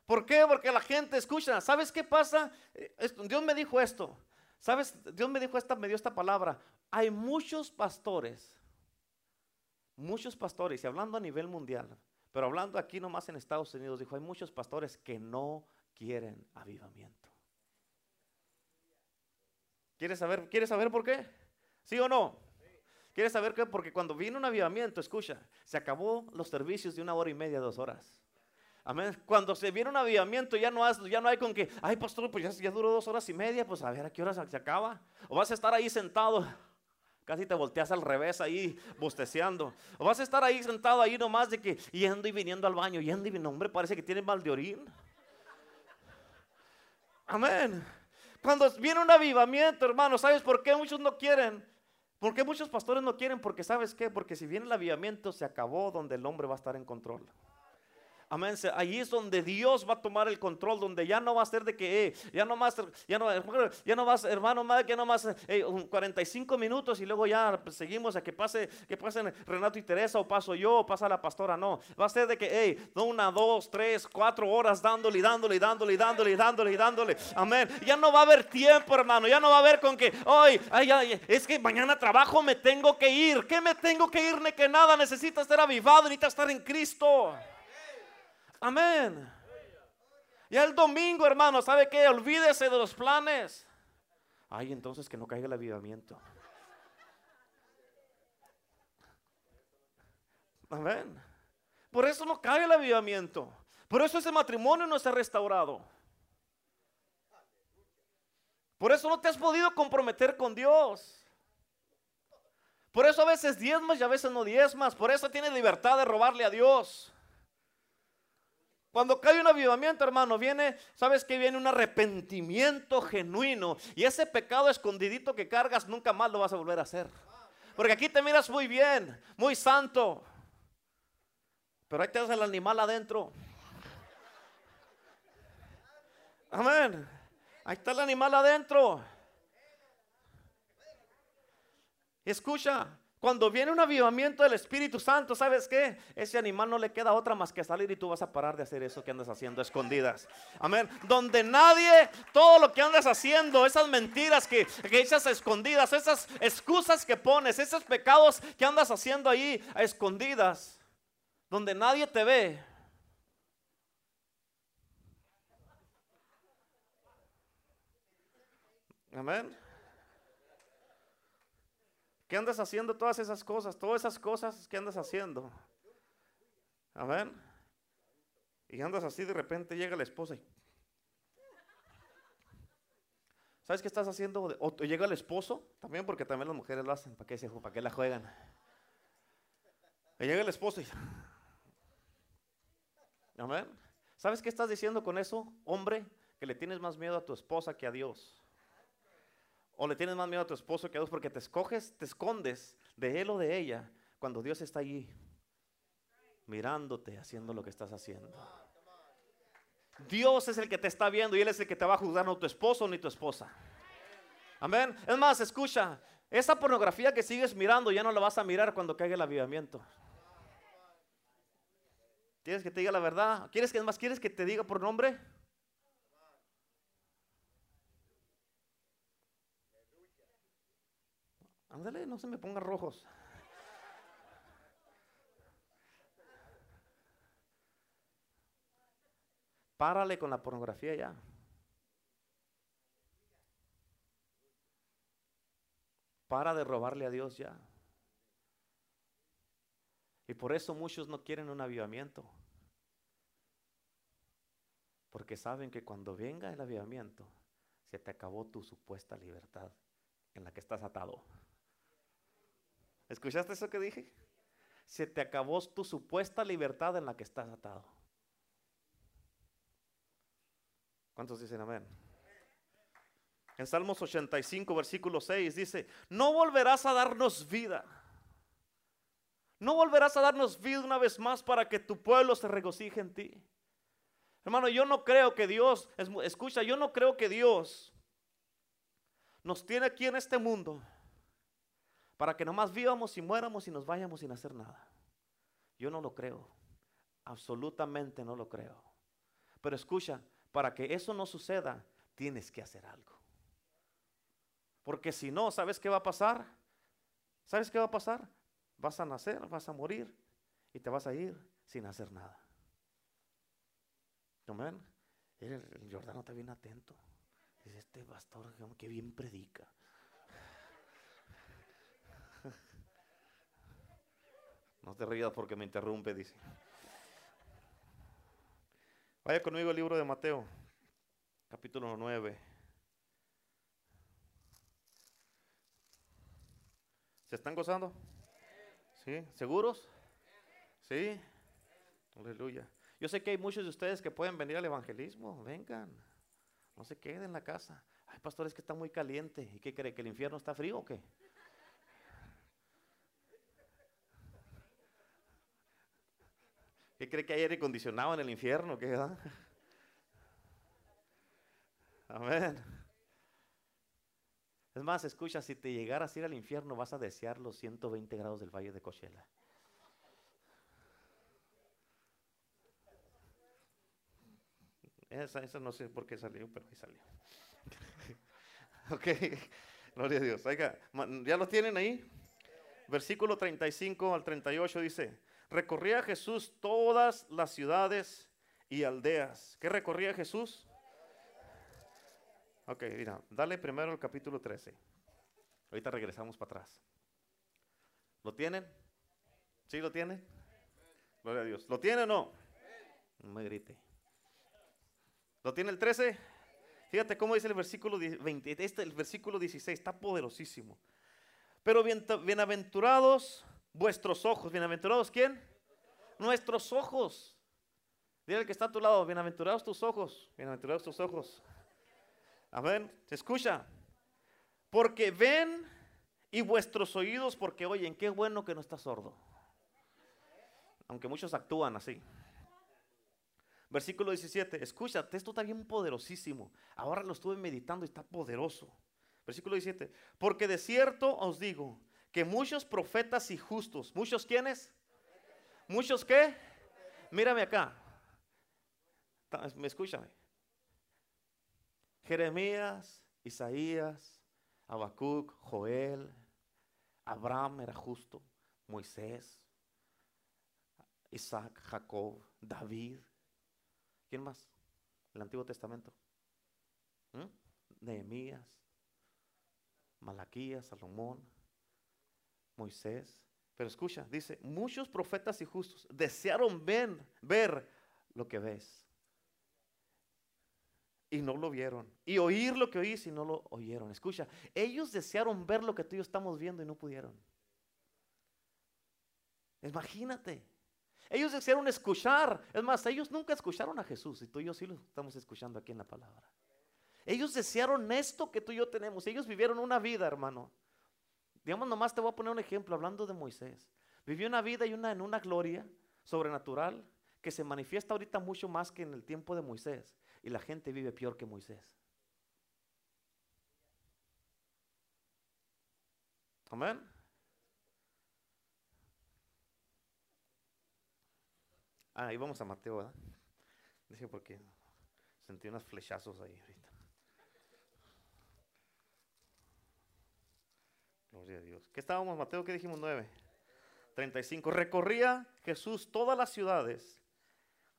¿Por qué? Porque la gente escucha. ¿Sabes qué pasa? Eh, Dios me dijo esto. ¿Sabes? Dios me dijo esta, me dio esta palabra. Hay muchos pastores, muchos pastores, y hablando a nivel mundial, pero hablando aquí nomás en Estados Unidos, dijo, hay muchos pastores que no quieren avivamiento. ¿Quieres saber, ¿Quieres saber por qué? ¿Sí o no? ¿Quieres saber qué? Porque cuando viene un avivamiento, escucha, se acabó los servicios de una hora y media, dos horas. Amén. Cuando se viene un avivamiento, ya no, has, ya no hay con que, ay, pastor, pues ya, duró dos horas y media, pues a ver a qué hora se acaba. O vas a estar ahí sentado, casi te volteas al revés ahí, bosteceando. O vas a estar ahí sentado ahí nomás de que yendo y viniendo al baño, yendo y viniendo, hombre, parece que tiene mal de orín. Amén. Cuando viene un avivamiento, hermano, ¿sabes por qué muchos no quieren? ¿Por qué muchos pastores no quieren? Porque ¿sabes qué? Porque si viene el avivamiento, se acabó donde el hombre va a estar en control. Amén. Allí es donde Dios va a tomar el control, donde ya no va a ser de que, eh, ya no más, ya no, ya no más, hermano, más, que no más 45 minutos y luego ya seguimos a que pase, que pasen Renato y Teresa o paso yo o pasa la pastora. No, va a ser de que, hey, una, dos, tres, cuatro horas dándole y dándole y dándole y dándole y dándole y dándole. Amén. Ya no va a haber tiempo, hermano. Ya no va a haber con que, hoy, ay, es que mañana trabajo, me tengo que ir. ¿Qué me tengo que ir? Que nada. Necesita estar avivado, necesita estar en Cristo. Amén. Y el domingo, hermano, ¿sabe qué? Olvídese de los planes. Ay, entonces que no caiga el avivamiento. Amén. Por eso no cae el avivamiento. Por eso ese matrimonio no ha restaurado. Por eso no te has podido comprometer con Dios. Por eso a veces diezmas y a veces no diezmas. Por eso tienes libertad de robarle a Dios. Cuando cae un avivamiento, hermano, viene, ¿sabes que Viene un arrepentimiento genuino. Y ese pecado escondidito que cargas nunca más lo vas a volver a hacer. Porque aquí te miras muy bien, muy santo. Pero ahí te das el animal adentro. Amén. Ahí está el animal adentro. Escucha, cuando viene un avivamiento del Espíritu Santo, ¿sabes qué? Ese animal no le queda otra más que salir y tú vas a parar de hacer eso que andas haciendo escondidas. Amén. Donde nadie, todo lo que andas haciendo, esas mentiras que, que echas escondidas, esas excusas que pones, esos pecados que andas haciendo ahí a escondidas, donde nadie te ve. Amén. ¿Qué andas haciendo todas esas cosas? Todas esas cosas que andas haciendo. Amén. Y andas así, de repente llega la esposa y... ¿Sabes qué estás haciendo? O llega el esposo, también porque también las mujeres lo hacen, ¿para qué, se, para la juegan? Y llega el esposo y... Amén. ¿Sabes qué estás diciendo con eso, hombre? Que le tienes más miedo a tu esposa que a Dios. O le tienes más miedo a tu esposo que a Dios porque te escoges, te escondes de él o de ella cuando Dios está allí mirándote, haciendo lo que estás haciendo. Dios es el que te está viendo y Él es el que te va a juzgar, no tu esposo ni tu esposa. Amén. Es más, escucha, esa pornografía que sigues mirando ya no la vas a mirar cuando caiga el avivamiento. ¿Quieres que te diga la verdad? ¿Quieres que más quieres que te diga por nombre? Ándale, no se me pongan rojos. Párale con la pornografía ya. Para de robarle a Dios ya. Y por eso muchos no quieren un avivamiento. Porque saben que cuando venga el avivamiento, se te acabó tu supuesta libertad en la que estás atado. ¿Escuchaste eso que dije? Se te acabó tu supuesta libertad en la que estás atado. ¿Cuántos dicen amén? En Salmos 85, versículo 6 dice, no volverás a darnos vida. No volverás a darnos vida una vez más para que tu pueblo se regocije en ti. Hermano, yo no creo que Dios, escucha, yo no creo que Dios nos tiene aquí en este mundo para que nomás vivamos y muéramos y nos vayamos sin hacer nada. Yo no lo creo. Absolutamente no lo creo. Pero escucha, para que eso no suceda, tienes que hacer algo. Porque si no, ¿sabes qué va a pasar? ¿Sabes qué va a pasar? Vas a nacer, vas a morir y te vas a ir sin hacer nada. Amén. El, Jordano está bien atento. Dice, este pastor, que bien predica. No te rías porque me interrumpe, dice. Vaya conmigo al libro de Mateo, capítulo 9. ¿Se están gozando? ¿Sí? ¿Seguros? ¿Sí? Aleluya. Yo sé que hay muchos de ustedes que pueden venir al evangelismo. Vengan. No se queden en la casa. Ay, pastor, es que está muy caliente. ¿Y qué cree? ¿Que el infierno está frío o qué? ¿Qué cree que hay aire acondicionado en el infierno? ¿Qué da? Amén. Es más, escucha, si te llegaras a ir al infierno vas a desear los 120 grados del valle de Coachella. Esa, no sé por qué salió, pero ahí salió. ok, gloria a Dios. Oiga, ¿ya lo tienen ahí? Versículo 35 al 38 dice, recorría Jesús todas las ciudades y aldeas. ¿Qué recorría Jesús? Ok, mira, dale primero el capítulo 13. Ahorita regresamos para atrás. ¿Lo tienen? ¿Sí lo tienen? Gloria a Dios. ¿Lo tiene o no? No me grite. ¿Lo tiene el 13? Fíjate cómo dice el versículo 20. Este, el versículo 16 está poderosísimo. Pero bienaventurados vuestros ojos. ¿Bienaventurados quién? Nuestros ojos. Dile al que está a tu lado, bienaventurados tus ojos, bienaventurados tus ojos. Amén. ¿Se escucha? Porque ven y vuestros oídos porque oyen. Qué bueno que no estás sordo. Aunque muchos actúan así. Versículo 17. Escucha, esto está bien poderosísimo. Ahora lo estuve meditando y está poderoso. Versículo 17. Porque de cierto os digo que muchos profetas y justos, ¿muchos quiénes? ¿Muchos qué? Mírame acá. Me escúchame. Jeremías, Isaías, Habacuc, Joel, Abraham era justo, Moisés, Isaac, Jacob, David. ¿Quién más? El Antiguo Testamento. ¿Mm? Nehemías, Malaquías, Salomón, Moisés. Pero escucha, dice, muchos profetas y justos desearon ver, ver lo que ves. Y no lo vieron. Y oír lo que oís y no lo oyeron. Escucha, ellos desearon ver lo que tú y yo estamos viendo y no pudieron. Imagínate. Ellos desearon escuchar. Es más, ellos nunca escucharon a Jesús y tú y yo sí lo estamos escuchando aquí en la palabra. Ellos desearon esto que tú y yo tenemos. Ellos vivieron una vida, hermano. Digamos, nomás te voy a poner un ejemplo hablando de Moisés. Vivió una vida y una en una gloria sobrenatural que se manifiesta ahorita mucho más que en el tiempo de Moisés. Y la gente vive peor que Moisés. Amén. Ah, ahí vamos a Mateo, ¿verdad? Dice porque sentí unos flechazos ahí ahorita. Gloria. ¿Qué estábamos, Mateo? ¿Qué dijimos? 9. 35. Recorría Jesús todas las ciudades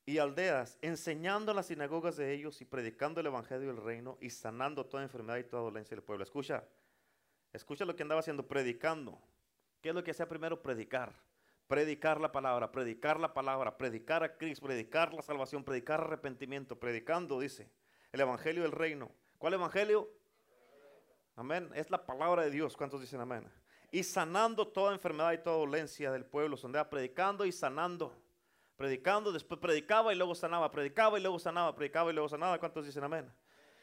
y aldeas, enseñando en las sinagogas de ellos y predicando el evangelio del reino y sanando toda enfermedad y toda dolencia del pueblo. Escucha, escucha lo que andaba haciendo, predicando. ¿Qué es lo que hacía primero? Predicar predicar la palabra, predicar la palabra, predicar a Cristo, predicar la salvación, predicar arrepentimiento, predicando, dice, el evangelio del reino. ¿Cuál evangelio? Amén. Es la palabra de Dios. ¿Cuántos dicen amén? Y sanando toda enfermedad y toda dolencia del pueblo. Sondea predicando y sanando. Predicando, después predicaba y luego sanaba. Predicaba y luego sanaba. Predicaba y luego sanaba. ¿Cuántos dicen amén?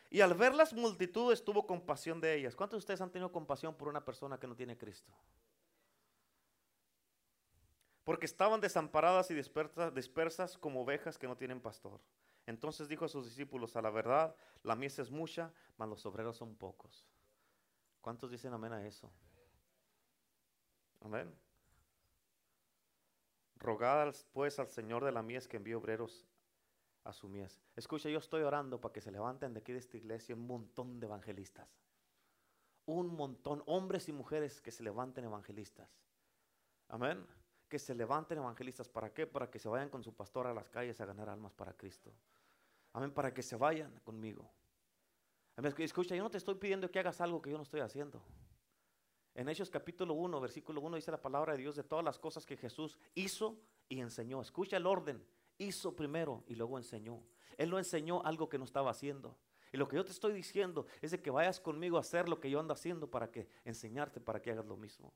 Y al ver las multitudes tuvo compasión de ellas. ¿Cuántos de ustedes han tenido compasión por una persona que no tiene Cristo? porque estaban desamparadas y dispersas, dispersas, como ovejas que no tienen pastor. Entonces dijo a sus discípulos, a la verdad, la mies es mucha, mas los obreros son pocos. ¿Cuántos dicen amén a eso? Amén. Rogad pues al Señor de la mies que envíe obreros a su mies. Escucha, yo estoy orando para que se levanten de aquí de esta iglesia un montón de evangelistas. Un montón, hombres y mujeres que se levanten evangelistas. Amén que se levanten evangelistas. ¿Para qué? Para que se vayan con su pastor a las calles a ganar almas para Cristo. Amén, para que se vayan conmigo. Escucha, yo no te estoy pidiendo que hagas algo que yo no estoy haciendo. En Hechos capítulo 1, versículo 1 dice la palabra de Dios de todas las cosas que Jesús hizo y enseñó. Escucha el orden. Hizo primero y luego enseñó. Él no enseñó algo que no estaba haciendo. Y lo que yo te estoy diciendo es de que vayas conmigo a hacer lo que yo ando haciendo para que enseñarte para que hagas lo mismo.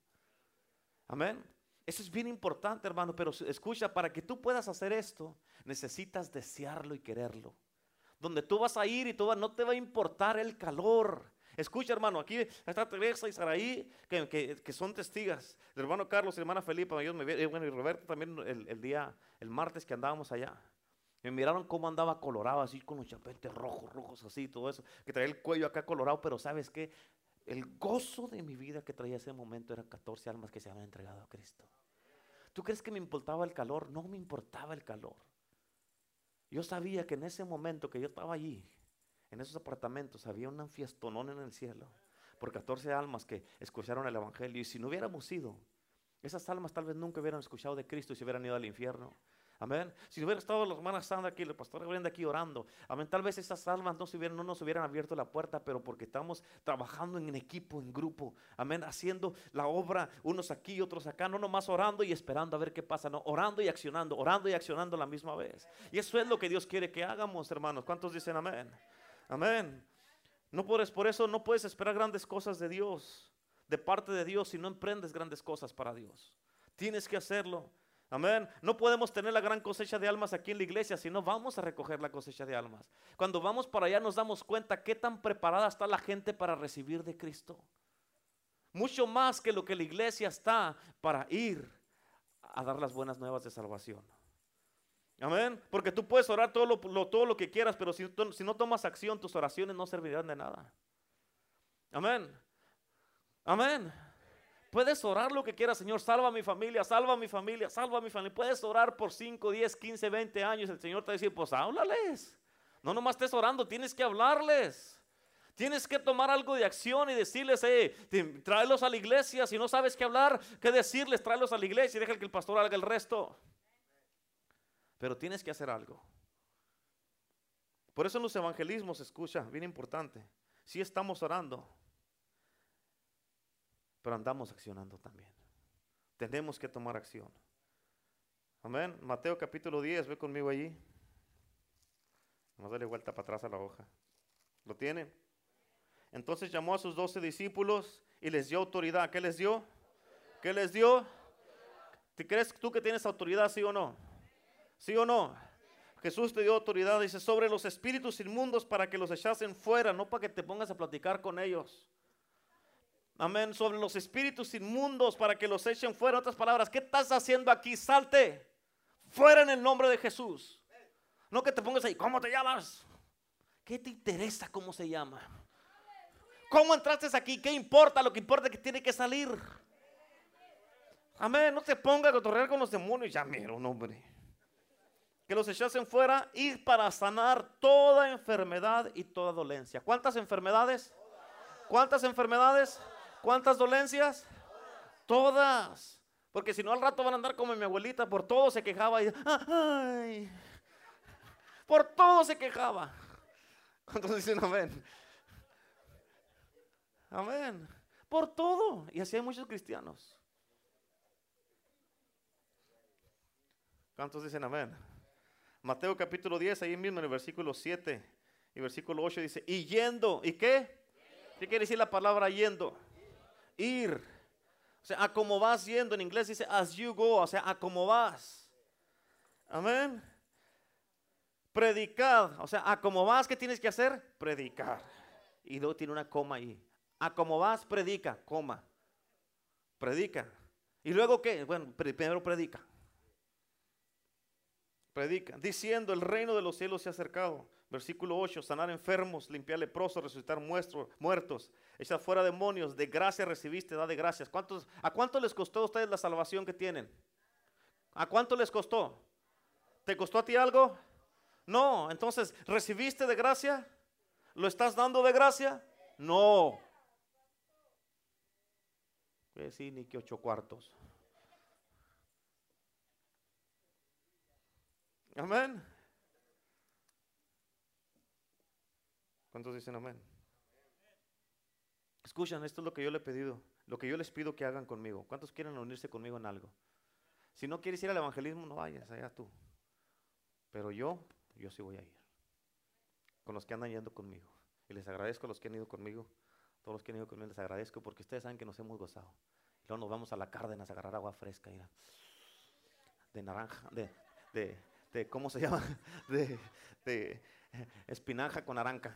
Amén. Eso es bien importante, hermano, pero escucha, para que tú puedas hacer esto, necesitas desearlo y quererlo. Donde tú vas a ir y tú no te va a importar el calor. Escucha, hermano, aquí está Teresa y Saraí, que, son testigas. El hermano Carlos y hermana Felipa, ellos me eh, bueno, y Roberto también el, día, el martes que andábamos allá. Me miraron cómo andaba colorado, así con los chapetes rojos, rojos, así, todo eso. Que traía el cuello acá colorado, pero ¿sabes qué? El gozo de mi vida que traía ese momento eran 14 almas que se habían entregado a Cristo. ¿Tú crees que me importaba el calor? No me importaba el calor. Yo sabía que en ese momento que yo estaba allí, en esos apartamentos, había un fiestonón en el cielo por 14 almas que escucharon el Evangelio. Y si no hubiéramos ido, esas almas tal vez nunca hubieran escuchado de Cristo y se hubieran ido al infierno. Amén. Si hubiera estado la hermana Sandra aquí, el pastor de aquí orando, amén. Tal vez esas almas no, se hubieran, no nos hubieran abierto la puerta, pero porque estamos trabajando en equipo, en grupo, amén. Haciendo la obra, unos aquí otros acá, no nomás orando y esperando a ver qué pasa, no, orando y accionando, orando y accionando a la misma vez. Y eso es lo que Dios quiere que hagamos, hermanos. ¿Cuántos dicen amén? Amén. No puedes, por eso no puedes esperar grandes cosas de Dios, de parte de Dios, si no emprendes grandes cosas para Dios. Tienes que hacerlo. Amén. No podemos tener la gran cosecha de almas aquí en la iglesia, si no vamos a recoger la cosecha de almas. Cuando vamos para allá nos damos cuenta qué tan preparada está la gente para recibir de Cristo. Mucho más que lo que la iglesia está para ir a dar las buenas nuevas de salvación. Amén. Porque tú puedes orar todo lo, todo lo que quieras, pero si, si no tomas acción, tus oraciones no servirán de nada. Amén. Amén. Puedes orar lo que quieras, Señor. Salva a mi familia, salva a mi familia, salva a mi familia. Puedes orar por 5, 10, 15, 20 años. El Señor te va a decir, pues háblales. No nomás estés orando, tienes que hablarles. Tienes que tomar algo de acción y decirles, eh, tráelos a la iglesia. Si no sabes qué hablar, qué decirles, tráelos a la iglesia y deja que el pastor haga el resto. Pero tienes que hacer algo. Por eso en los evangelismos, escucha, bien importante. Si estamos orando, pero andamos accionando también. Tenemos que tomar acción. Amén. Mateo capítulo 10, ve conmigo allí. Vamos a darle vuelta para atrás a la hoja. ¿Lo tienen? Entonces llamó a sus doce discípulos y les dio autoridad. ¿Qué les dio? ¿Qué les dio? ¿Te crees tú que tienes autoridad, sí o no? ¿Sí o no? Jesús te dio autoridad, dice, sobre los espíritus inmundos para que los echasen fuera, no para que te pongas a platicar con ellos. Amén, sobre los espíritus inmundos para que los echen fuera. otras palabras, ¿qué estás haciendo aquí? Salte fuera en el nombre de Jesús. No que te pongas ahí, ¿cómo te llamas? ¿Qué te interesa cómo se llama? ¿Cómo entraste aquí? ¿Qué importa? Lo que importa es que tiene que salir. Amén. No te pongas a cotorrear con los demonios. Ya mero, hombre. Que los echasen fuera y para sanar toda enfermedad y toda dolencia. ¿Cuántas enfermedades? ¿Cuántas enfermedades? ¿Cuántas dolencias? Todas. Porque si no al rato van a andar como mi abuelita, por todo se quejaba y por todo se quejaba. ¿Cuántos dicen amén? Amén. Por todo. Y así hay muchos cristianos. ¿Cuántos dicen amén? Mateo capítulo 10, ahí mismo en el versículo 7 y versículo 8 dice, y yendo, ¿y qué? ¿Qué quiere decir la palabra yendo? Ir. O sea, a como vas yendo, en inglés dice as you go, o sea, a como vas. Amén. Predicar, o sea, a como vas, ¿qué tienes que hacer? Predicar. Y luego tiene una coma ahí. A como vas, predica, coma. Predica. ¿Y luego qué? Bueno, primero predica. Diciendo, el reino de los cielos se ha acercado. Versículo 8, sanar enfermos, limpiar leprosos, resucitar muertos, echar fuera demonios, de gracia recibiste, da de gracias. ¿Cuántos, ¿A cuánto les costó a ustedes la salvación que tienen? ¿A cuánto les costó? ¿Te costó a ti algo? No, entonces, ¿recibiste de gracia? ¿Lo estás dando de gracia? No sí, ni que ocho cuartos. Amén. ¿Cuántos dicen amén? Escuchan, esto es lo que yo le he pedido, lo que yo les pido que hagan conmigo. ¿Cuántos quieren unirse conmigo en algo? Si no quieres ir al evangelismo, no vayas, allá tú. Pero yo, yo sí voy a ir. Con los que andan yendo conmigo. Y les agradezco a los que han ido conmigo. Todos los que han ido conmigo les agradezco porque ustedes saben que nos hemos gozado. Luego nos vamos a la Cárdenas a agarrar agua fresca. de naranja, de, de, de, ¿cómo se llama? De, de espinaja con naranja.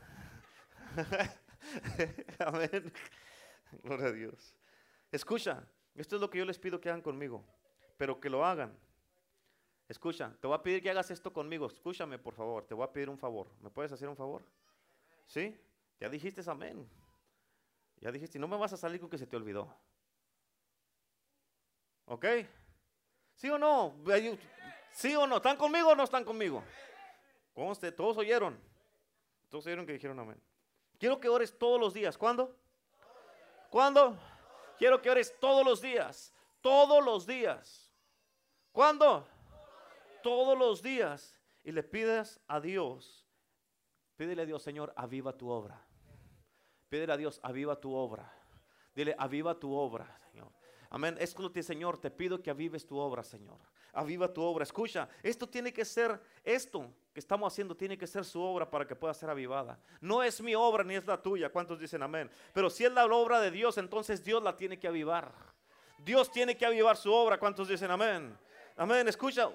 Amén. Gloria a Dios. Escucha, esto es lo que yo les pido que hagan conmigo, pero que lo hagan. Escucha, te voy a pedir que hagas esto conmigo. Escúchame, por favor. Te voy a pedir un favor. ¿Me puedes hacer un favor? ¿Sí? Ya dijiste amén. Ya dijiste, no me vas a salir con que se te olvidó. ¿Ok? ¿Sí o no? ¿Sí o no? ¿Están conmigo o no están conmigo? Conste, todos oyeron. Todos oyeron que dijeron amén. Quiero que ores todos los días. ¿Cuándo? ¿Cuándo? Quiero que ores todos los días. Todos los días. ¿Cuándo? Todos los días. Y le pides a Dios. Pídele a Dios, Señor, aviva tu obra. Pídele a Dios, aviva tu obra. Dile, aviva tu obra, Señor. Amén. Escúchate, Señor, te pido que avives tu obra, Señor. Aviva tu obra. Escucha, esto tiene que ser, esto que estamos haciendo tiene que ser su obra para que pueda ser avivada. No es mi obra ni es la tuya. ¿Cuántos dicen amén? Pero si es la obra de Dios, entonces Dios la tiene que avivar. Dios tiene que avivar su obra. ¿Cuántos dicen amén? Amén. Escucha,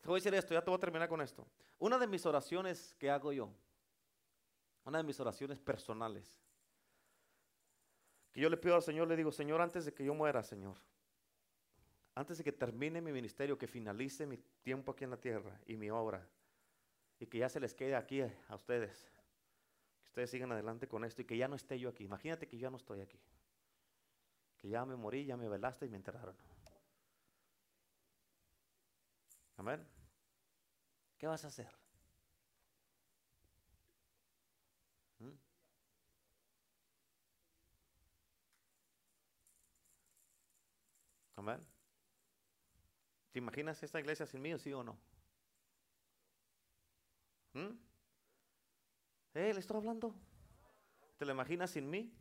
te voy a decir esto, ya te voy a terminar con esto. Una de mis oraciones que hago yo, una de mis oraciones personales, que yo le pido al Señor, le digo, Señor, antes de que yo muera, Señor, antes de que termine mi ministerio, que finalice mi tiempo aquí en la tierra y mi obra, y que ya se les quede aquí a ustedes, que ustedes sigan adelante con esto y que ya no esté yo aquí. Imagínate que yo ya no estoy aquí, que ya me morí, ya me velaste y me enterraron. Amén. ¿Qué vas a hacer? ¿Mm? Amén. ¿Te imaginas esta iglesia sin mí, sí o no? ¿Mm? ¿Eh? ¿Le estoy hablando? ¿Te lo imaginas sin mí?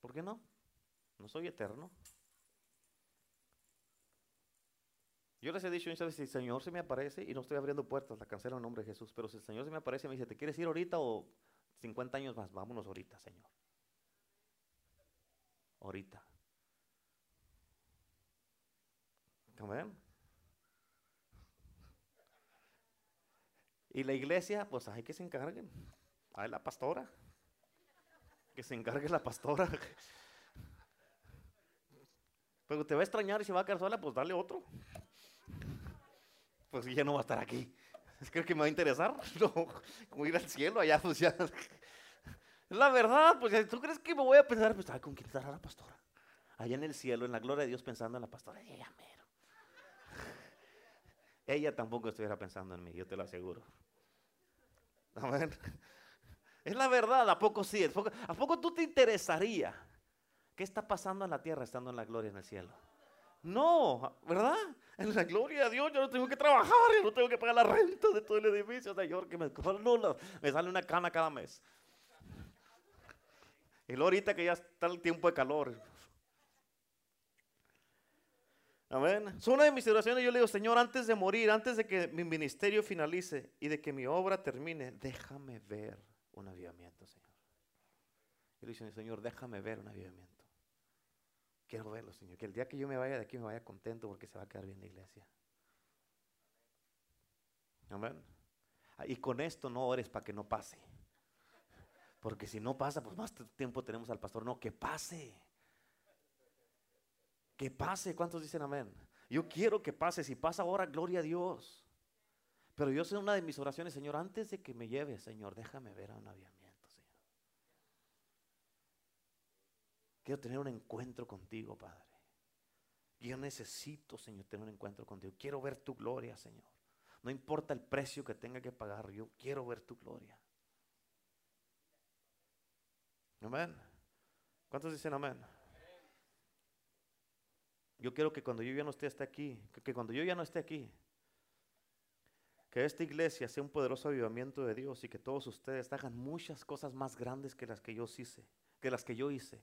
¿Por qué no? No soy eterno. Yo les he dicho muchas veces, si el Señor se me aparece, y no estoy abriendo puertas, la cancelo en nombre de Jesús, pero si el Señor se me aparece me dice, ¿te quieres ir ahorita o 50 años más? Vámonos ahorita, Señor. Ahorita. Amén. Y la iglesia, pues hay que se encarguen. Hay la pastora. Que se encargue la pastora. Pero te va a extrañar y se va a quedar sola, pues dale otro. Pues ya no va a estar aquí. ¿Crees que me va a interesar? No, como ir al cielo allá, pues. La verdad, pues tú crees que me voy a pensar, pues, ¿con quién estará la pastora? Allá en el cielo, en la gloria de Dios, pensando en la pastora. Ella tampoco estuviera pensando en mí, yo te lo aseguro. Amén. Es la verdad, ¿a poco sí? ¿A poco tú te interesaría? ¿Qué está pasando en la tierra estando en la gloria en el cielo? No, ¿verdad? En la gloria de Dios yo no tengo que trabajar, yo no tengo que pagar la renta de todo el edificio, Señor, que me, me sale una cana cada mes. Y luego ahorita que ya está el tiempo de calor. Amén. Es una de mis oraciones. Yo le digo, Señor, antes de morir, antes de que mi ministerio finalice y de que mi obra termine, déjame ver un avivamiento, Señor. Yo le digo, Señor, déjame ver un avivamiento. Quiero verlo, Señor. Que el día que yo me vaya de aquí me vaya contento porque se va a quedar bien la iglesia. Amén. Ah, y con esto no ores para que no pase. Porque si no pasa, pues más tiempo tenemos al pastor. No, que pase. Que pase. ¿Cuántos dicen amén? Yo quiero que pase. Si pasa ahora, gloria a Dios. Pero yo sé una de mis oraciones, Señor, antes de que me lleve, Señor, déjame ver a un aviamiento. Quiero tener un encuentro contigo, Padre. Yo necesito, Señor, tener un encuentro contigo. Quiero ver tu gloria, Señor. No importa el precio que tenga que pagar, yo quiero ver tu gloria. Amén. ¿Cuántos dicen amén? Yo quiero que cuando yo ya no esté aquí, que cuando yo ya no esté aquí, que esta iglesia sea un poderoso avivamiento de Dios y que todos ustedes hagan muchas cosas más grandes que las que yo hice, que las que yo hice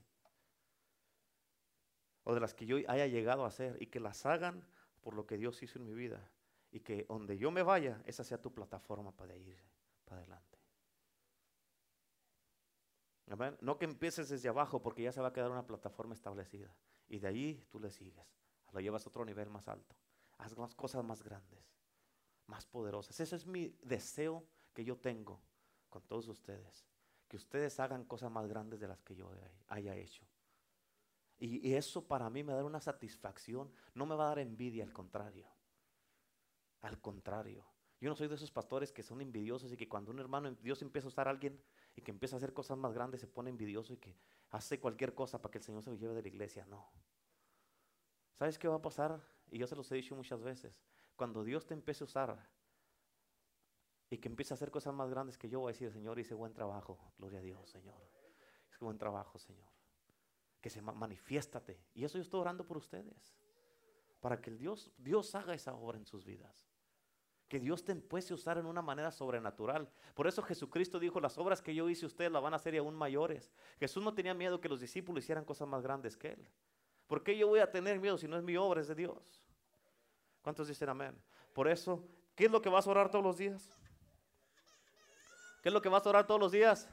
o de las que yo haya llegado a hacer y que las hagan por lo que Dios hizo en mi vida y que donde yo me vaya, esa sea tu plataforma para ir para adelante. No que empieces desde abajo porque ya se va a quedar una plataforma establecida y de ahí tú le sigues, lo llevas a otro nivel más alto, haz más cosas más grandes, más poderosas. Ese es mi deseo que yo tengo con todos ustedes, que ustedes hagan cosas más grandes de las que yo haya hecho. Y, eso para mí me da una satisfacción. No me va a dar envidia, al contrario. Al contrario. Yo no soy de esos pastores que son envidiosos y que cuando un hermano, Dios empieza a usar a alguien y que empieza a hacer cosas más grandes, se pone envidioso y que hace cualquier cosa para que el Señor se lo lleve de la iglesia. No. ¿Sabes qué va a pasar? Y yo se los he dicho muchas veces. Cuando Dios te empiece a usar y que empiece a hacer cosas más grandes que yo, voy a decir, Señor, hice buen trabajo. Gloria a Dios, Señor. Hice buen trabajo, Señor que se manifiéstate. Y eso yo estoy orando por ustedes. Para que el Dios, Dios haga esa obra en sus vidas. Que Dios te a usar en una manera sobrenatural. Por eso Jesucristo dijo, las obras que yo hice ustedes las van a hacer y aún mayores. Jesús no tenía miedo que los discípulos hicieran cosas más grandes que Él. ¿Por qué yo voy a tener miedo si no es mi obra, es de Dios? ¿Cuántos dicen amén? Por eso, ¿qué es lo que vas a orar todos los días? ¿Qué es lo que vas a orar todos los días?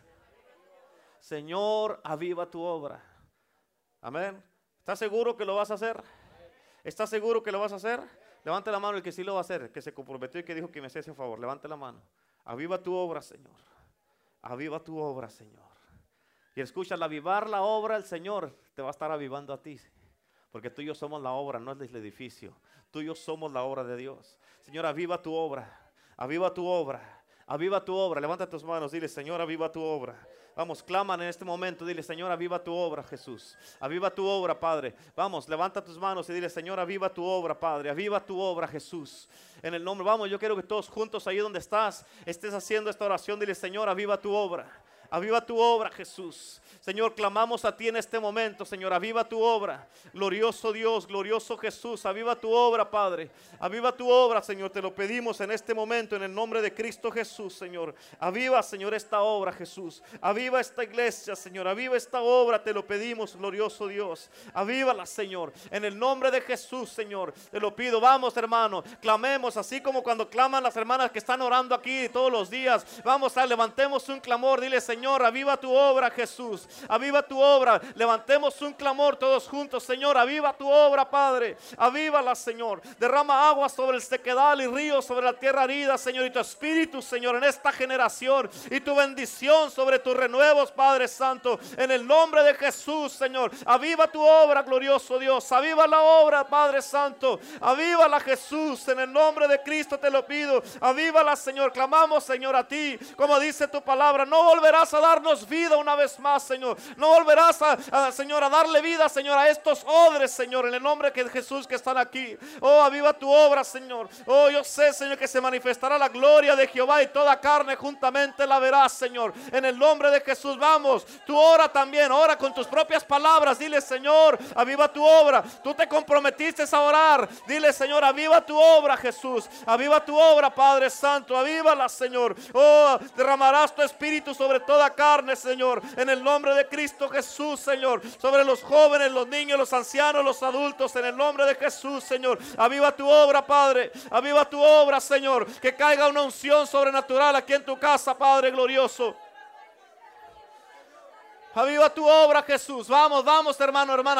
Señor, aviva tu obra. Amén. ¿Estás seguro que lo vas a hacer? ¿Estás seguro que lo vas a hacer? Levante la mano el que sí lo va a hacer, que se comprometió y que dijo que me hacía ese favor. Levante la mano. Aviva tu obra, Señor. Aviva tu obra, Señor. Y escucha, al avivar la obra, el Señor te va a estar avivando a ti. Porque tú y yo somos la obra, no es el edificio. Tú y yo somos la obra de Dios. Señor, aviva tu obra. Aviva tu obra. Aviva tu obra. Levanta tus manos. Dile, Señor, aviva tu obra. Vamos, claman en este momento. Dile, Señor, aviva tu obra, Jesús. Aviva tu obra, Padre. Vamos, levanta tus manos y dile, Señor, aviva tu obra, Padre. Aviva tu obra, Jesús. En el nombre, vamos, yo quiero que todos juntos ahí donde estás estés haciendo esta oración. Dile, Señor, aviva tu obra. Aviva tu obra, Jesús. Señor, clamamos a ti en este momento, Señor. Aviva tu obra. Glorioso Dios, glorioso Jesús. Aviva tu obra, Padre. Aviva tu obra, Señor. Te lo pedimos en este momento en el nombre de Cristo Jesús, Señor. Aviva, Señor, esta obra, Jesús. Aviva esta iglesia, Señor. Aviva esta obra. Te lo pedimos, glorioso Dios. Avívala, Señor. En el nombre de Jesús, Señor. Te lo pido. Vamos, hermano. Clamemos así como cuando claman las hermanas que están orando aquí todos los días. Vamos a levantemos un clamor. Dile, Señor. Señor, aviva tu obra, Jesús. Aviva tu obra. Levantemos un clamor todos juntos, Señor. Aviva tu obra, Padre. Avívala, Señor. Derrama agua sobre el sequedal y ríos sobre la tierra herida, Señor. Y tu espíritu, Señor, en esta generación. Y tu bendición sobre tus renuevos, Padre Santo. En el nombre de Jesús, Señor. Aviva tu obra, glorioso Dios. Aviva la obra, Padre Santo. Avívala, Jesús. En el nombre de Cristo te lo pido. Avívala, Señor. Clamamos, Señor, a ti. Como dice tu palabra. No volverás a darnos vida una vez más, Señor. No volverás a, Señor, a darle vida, Señor, a estos odres, Señor, en el nombre de Jesús que están aquí. Oh, aviva tu obra, Señor. Oh, yo sé, Señor, que se manifestará la gloria de Jehová y toda carne juntamente la verás, Señor. En el nombre de Jesús, vamos. Tú ora también, ora con tus propias palabras. Dile, Señor, aviva tu obra. Tú te comprometiste a orar. Dile, Señor, aviva tu obra, Jesús. Aviva tu obra, Padre Santo. Avívala, Señor. Oh, derramarás tu espíritu sobre todo carne, Señor, en el nombre de Cristo Jesús, Señor, sobre los jóvenes, los niños, los ancianos, los adultos, en el nombre de Jesús, Señor. Aviva tu obra, Padre, aviva tu obra, Señor, que caiga una unción sobrenatural aquí en tu casa, Padre glorioso. Aviva tu obra, Jesús. Vamos, vamos, hermano, hermana.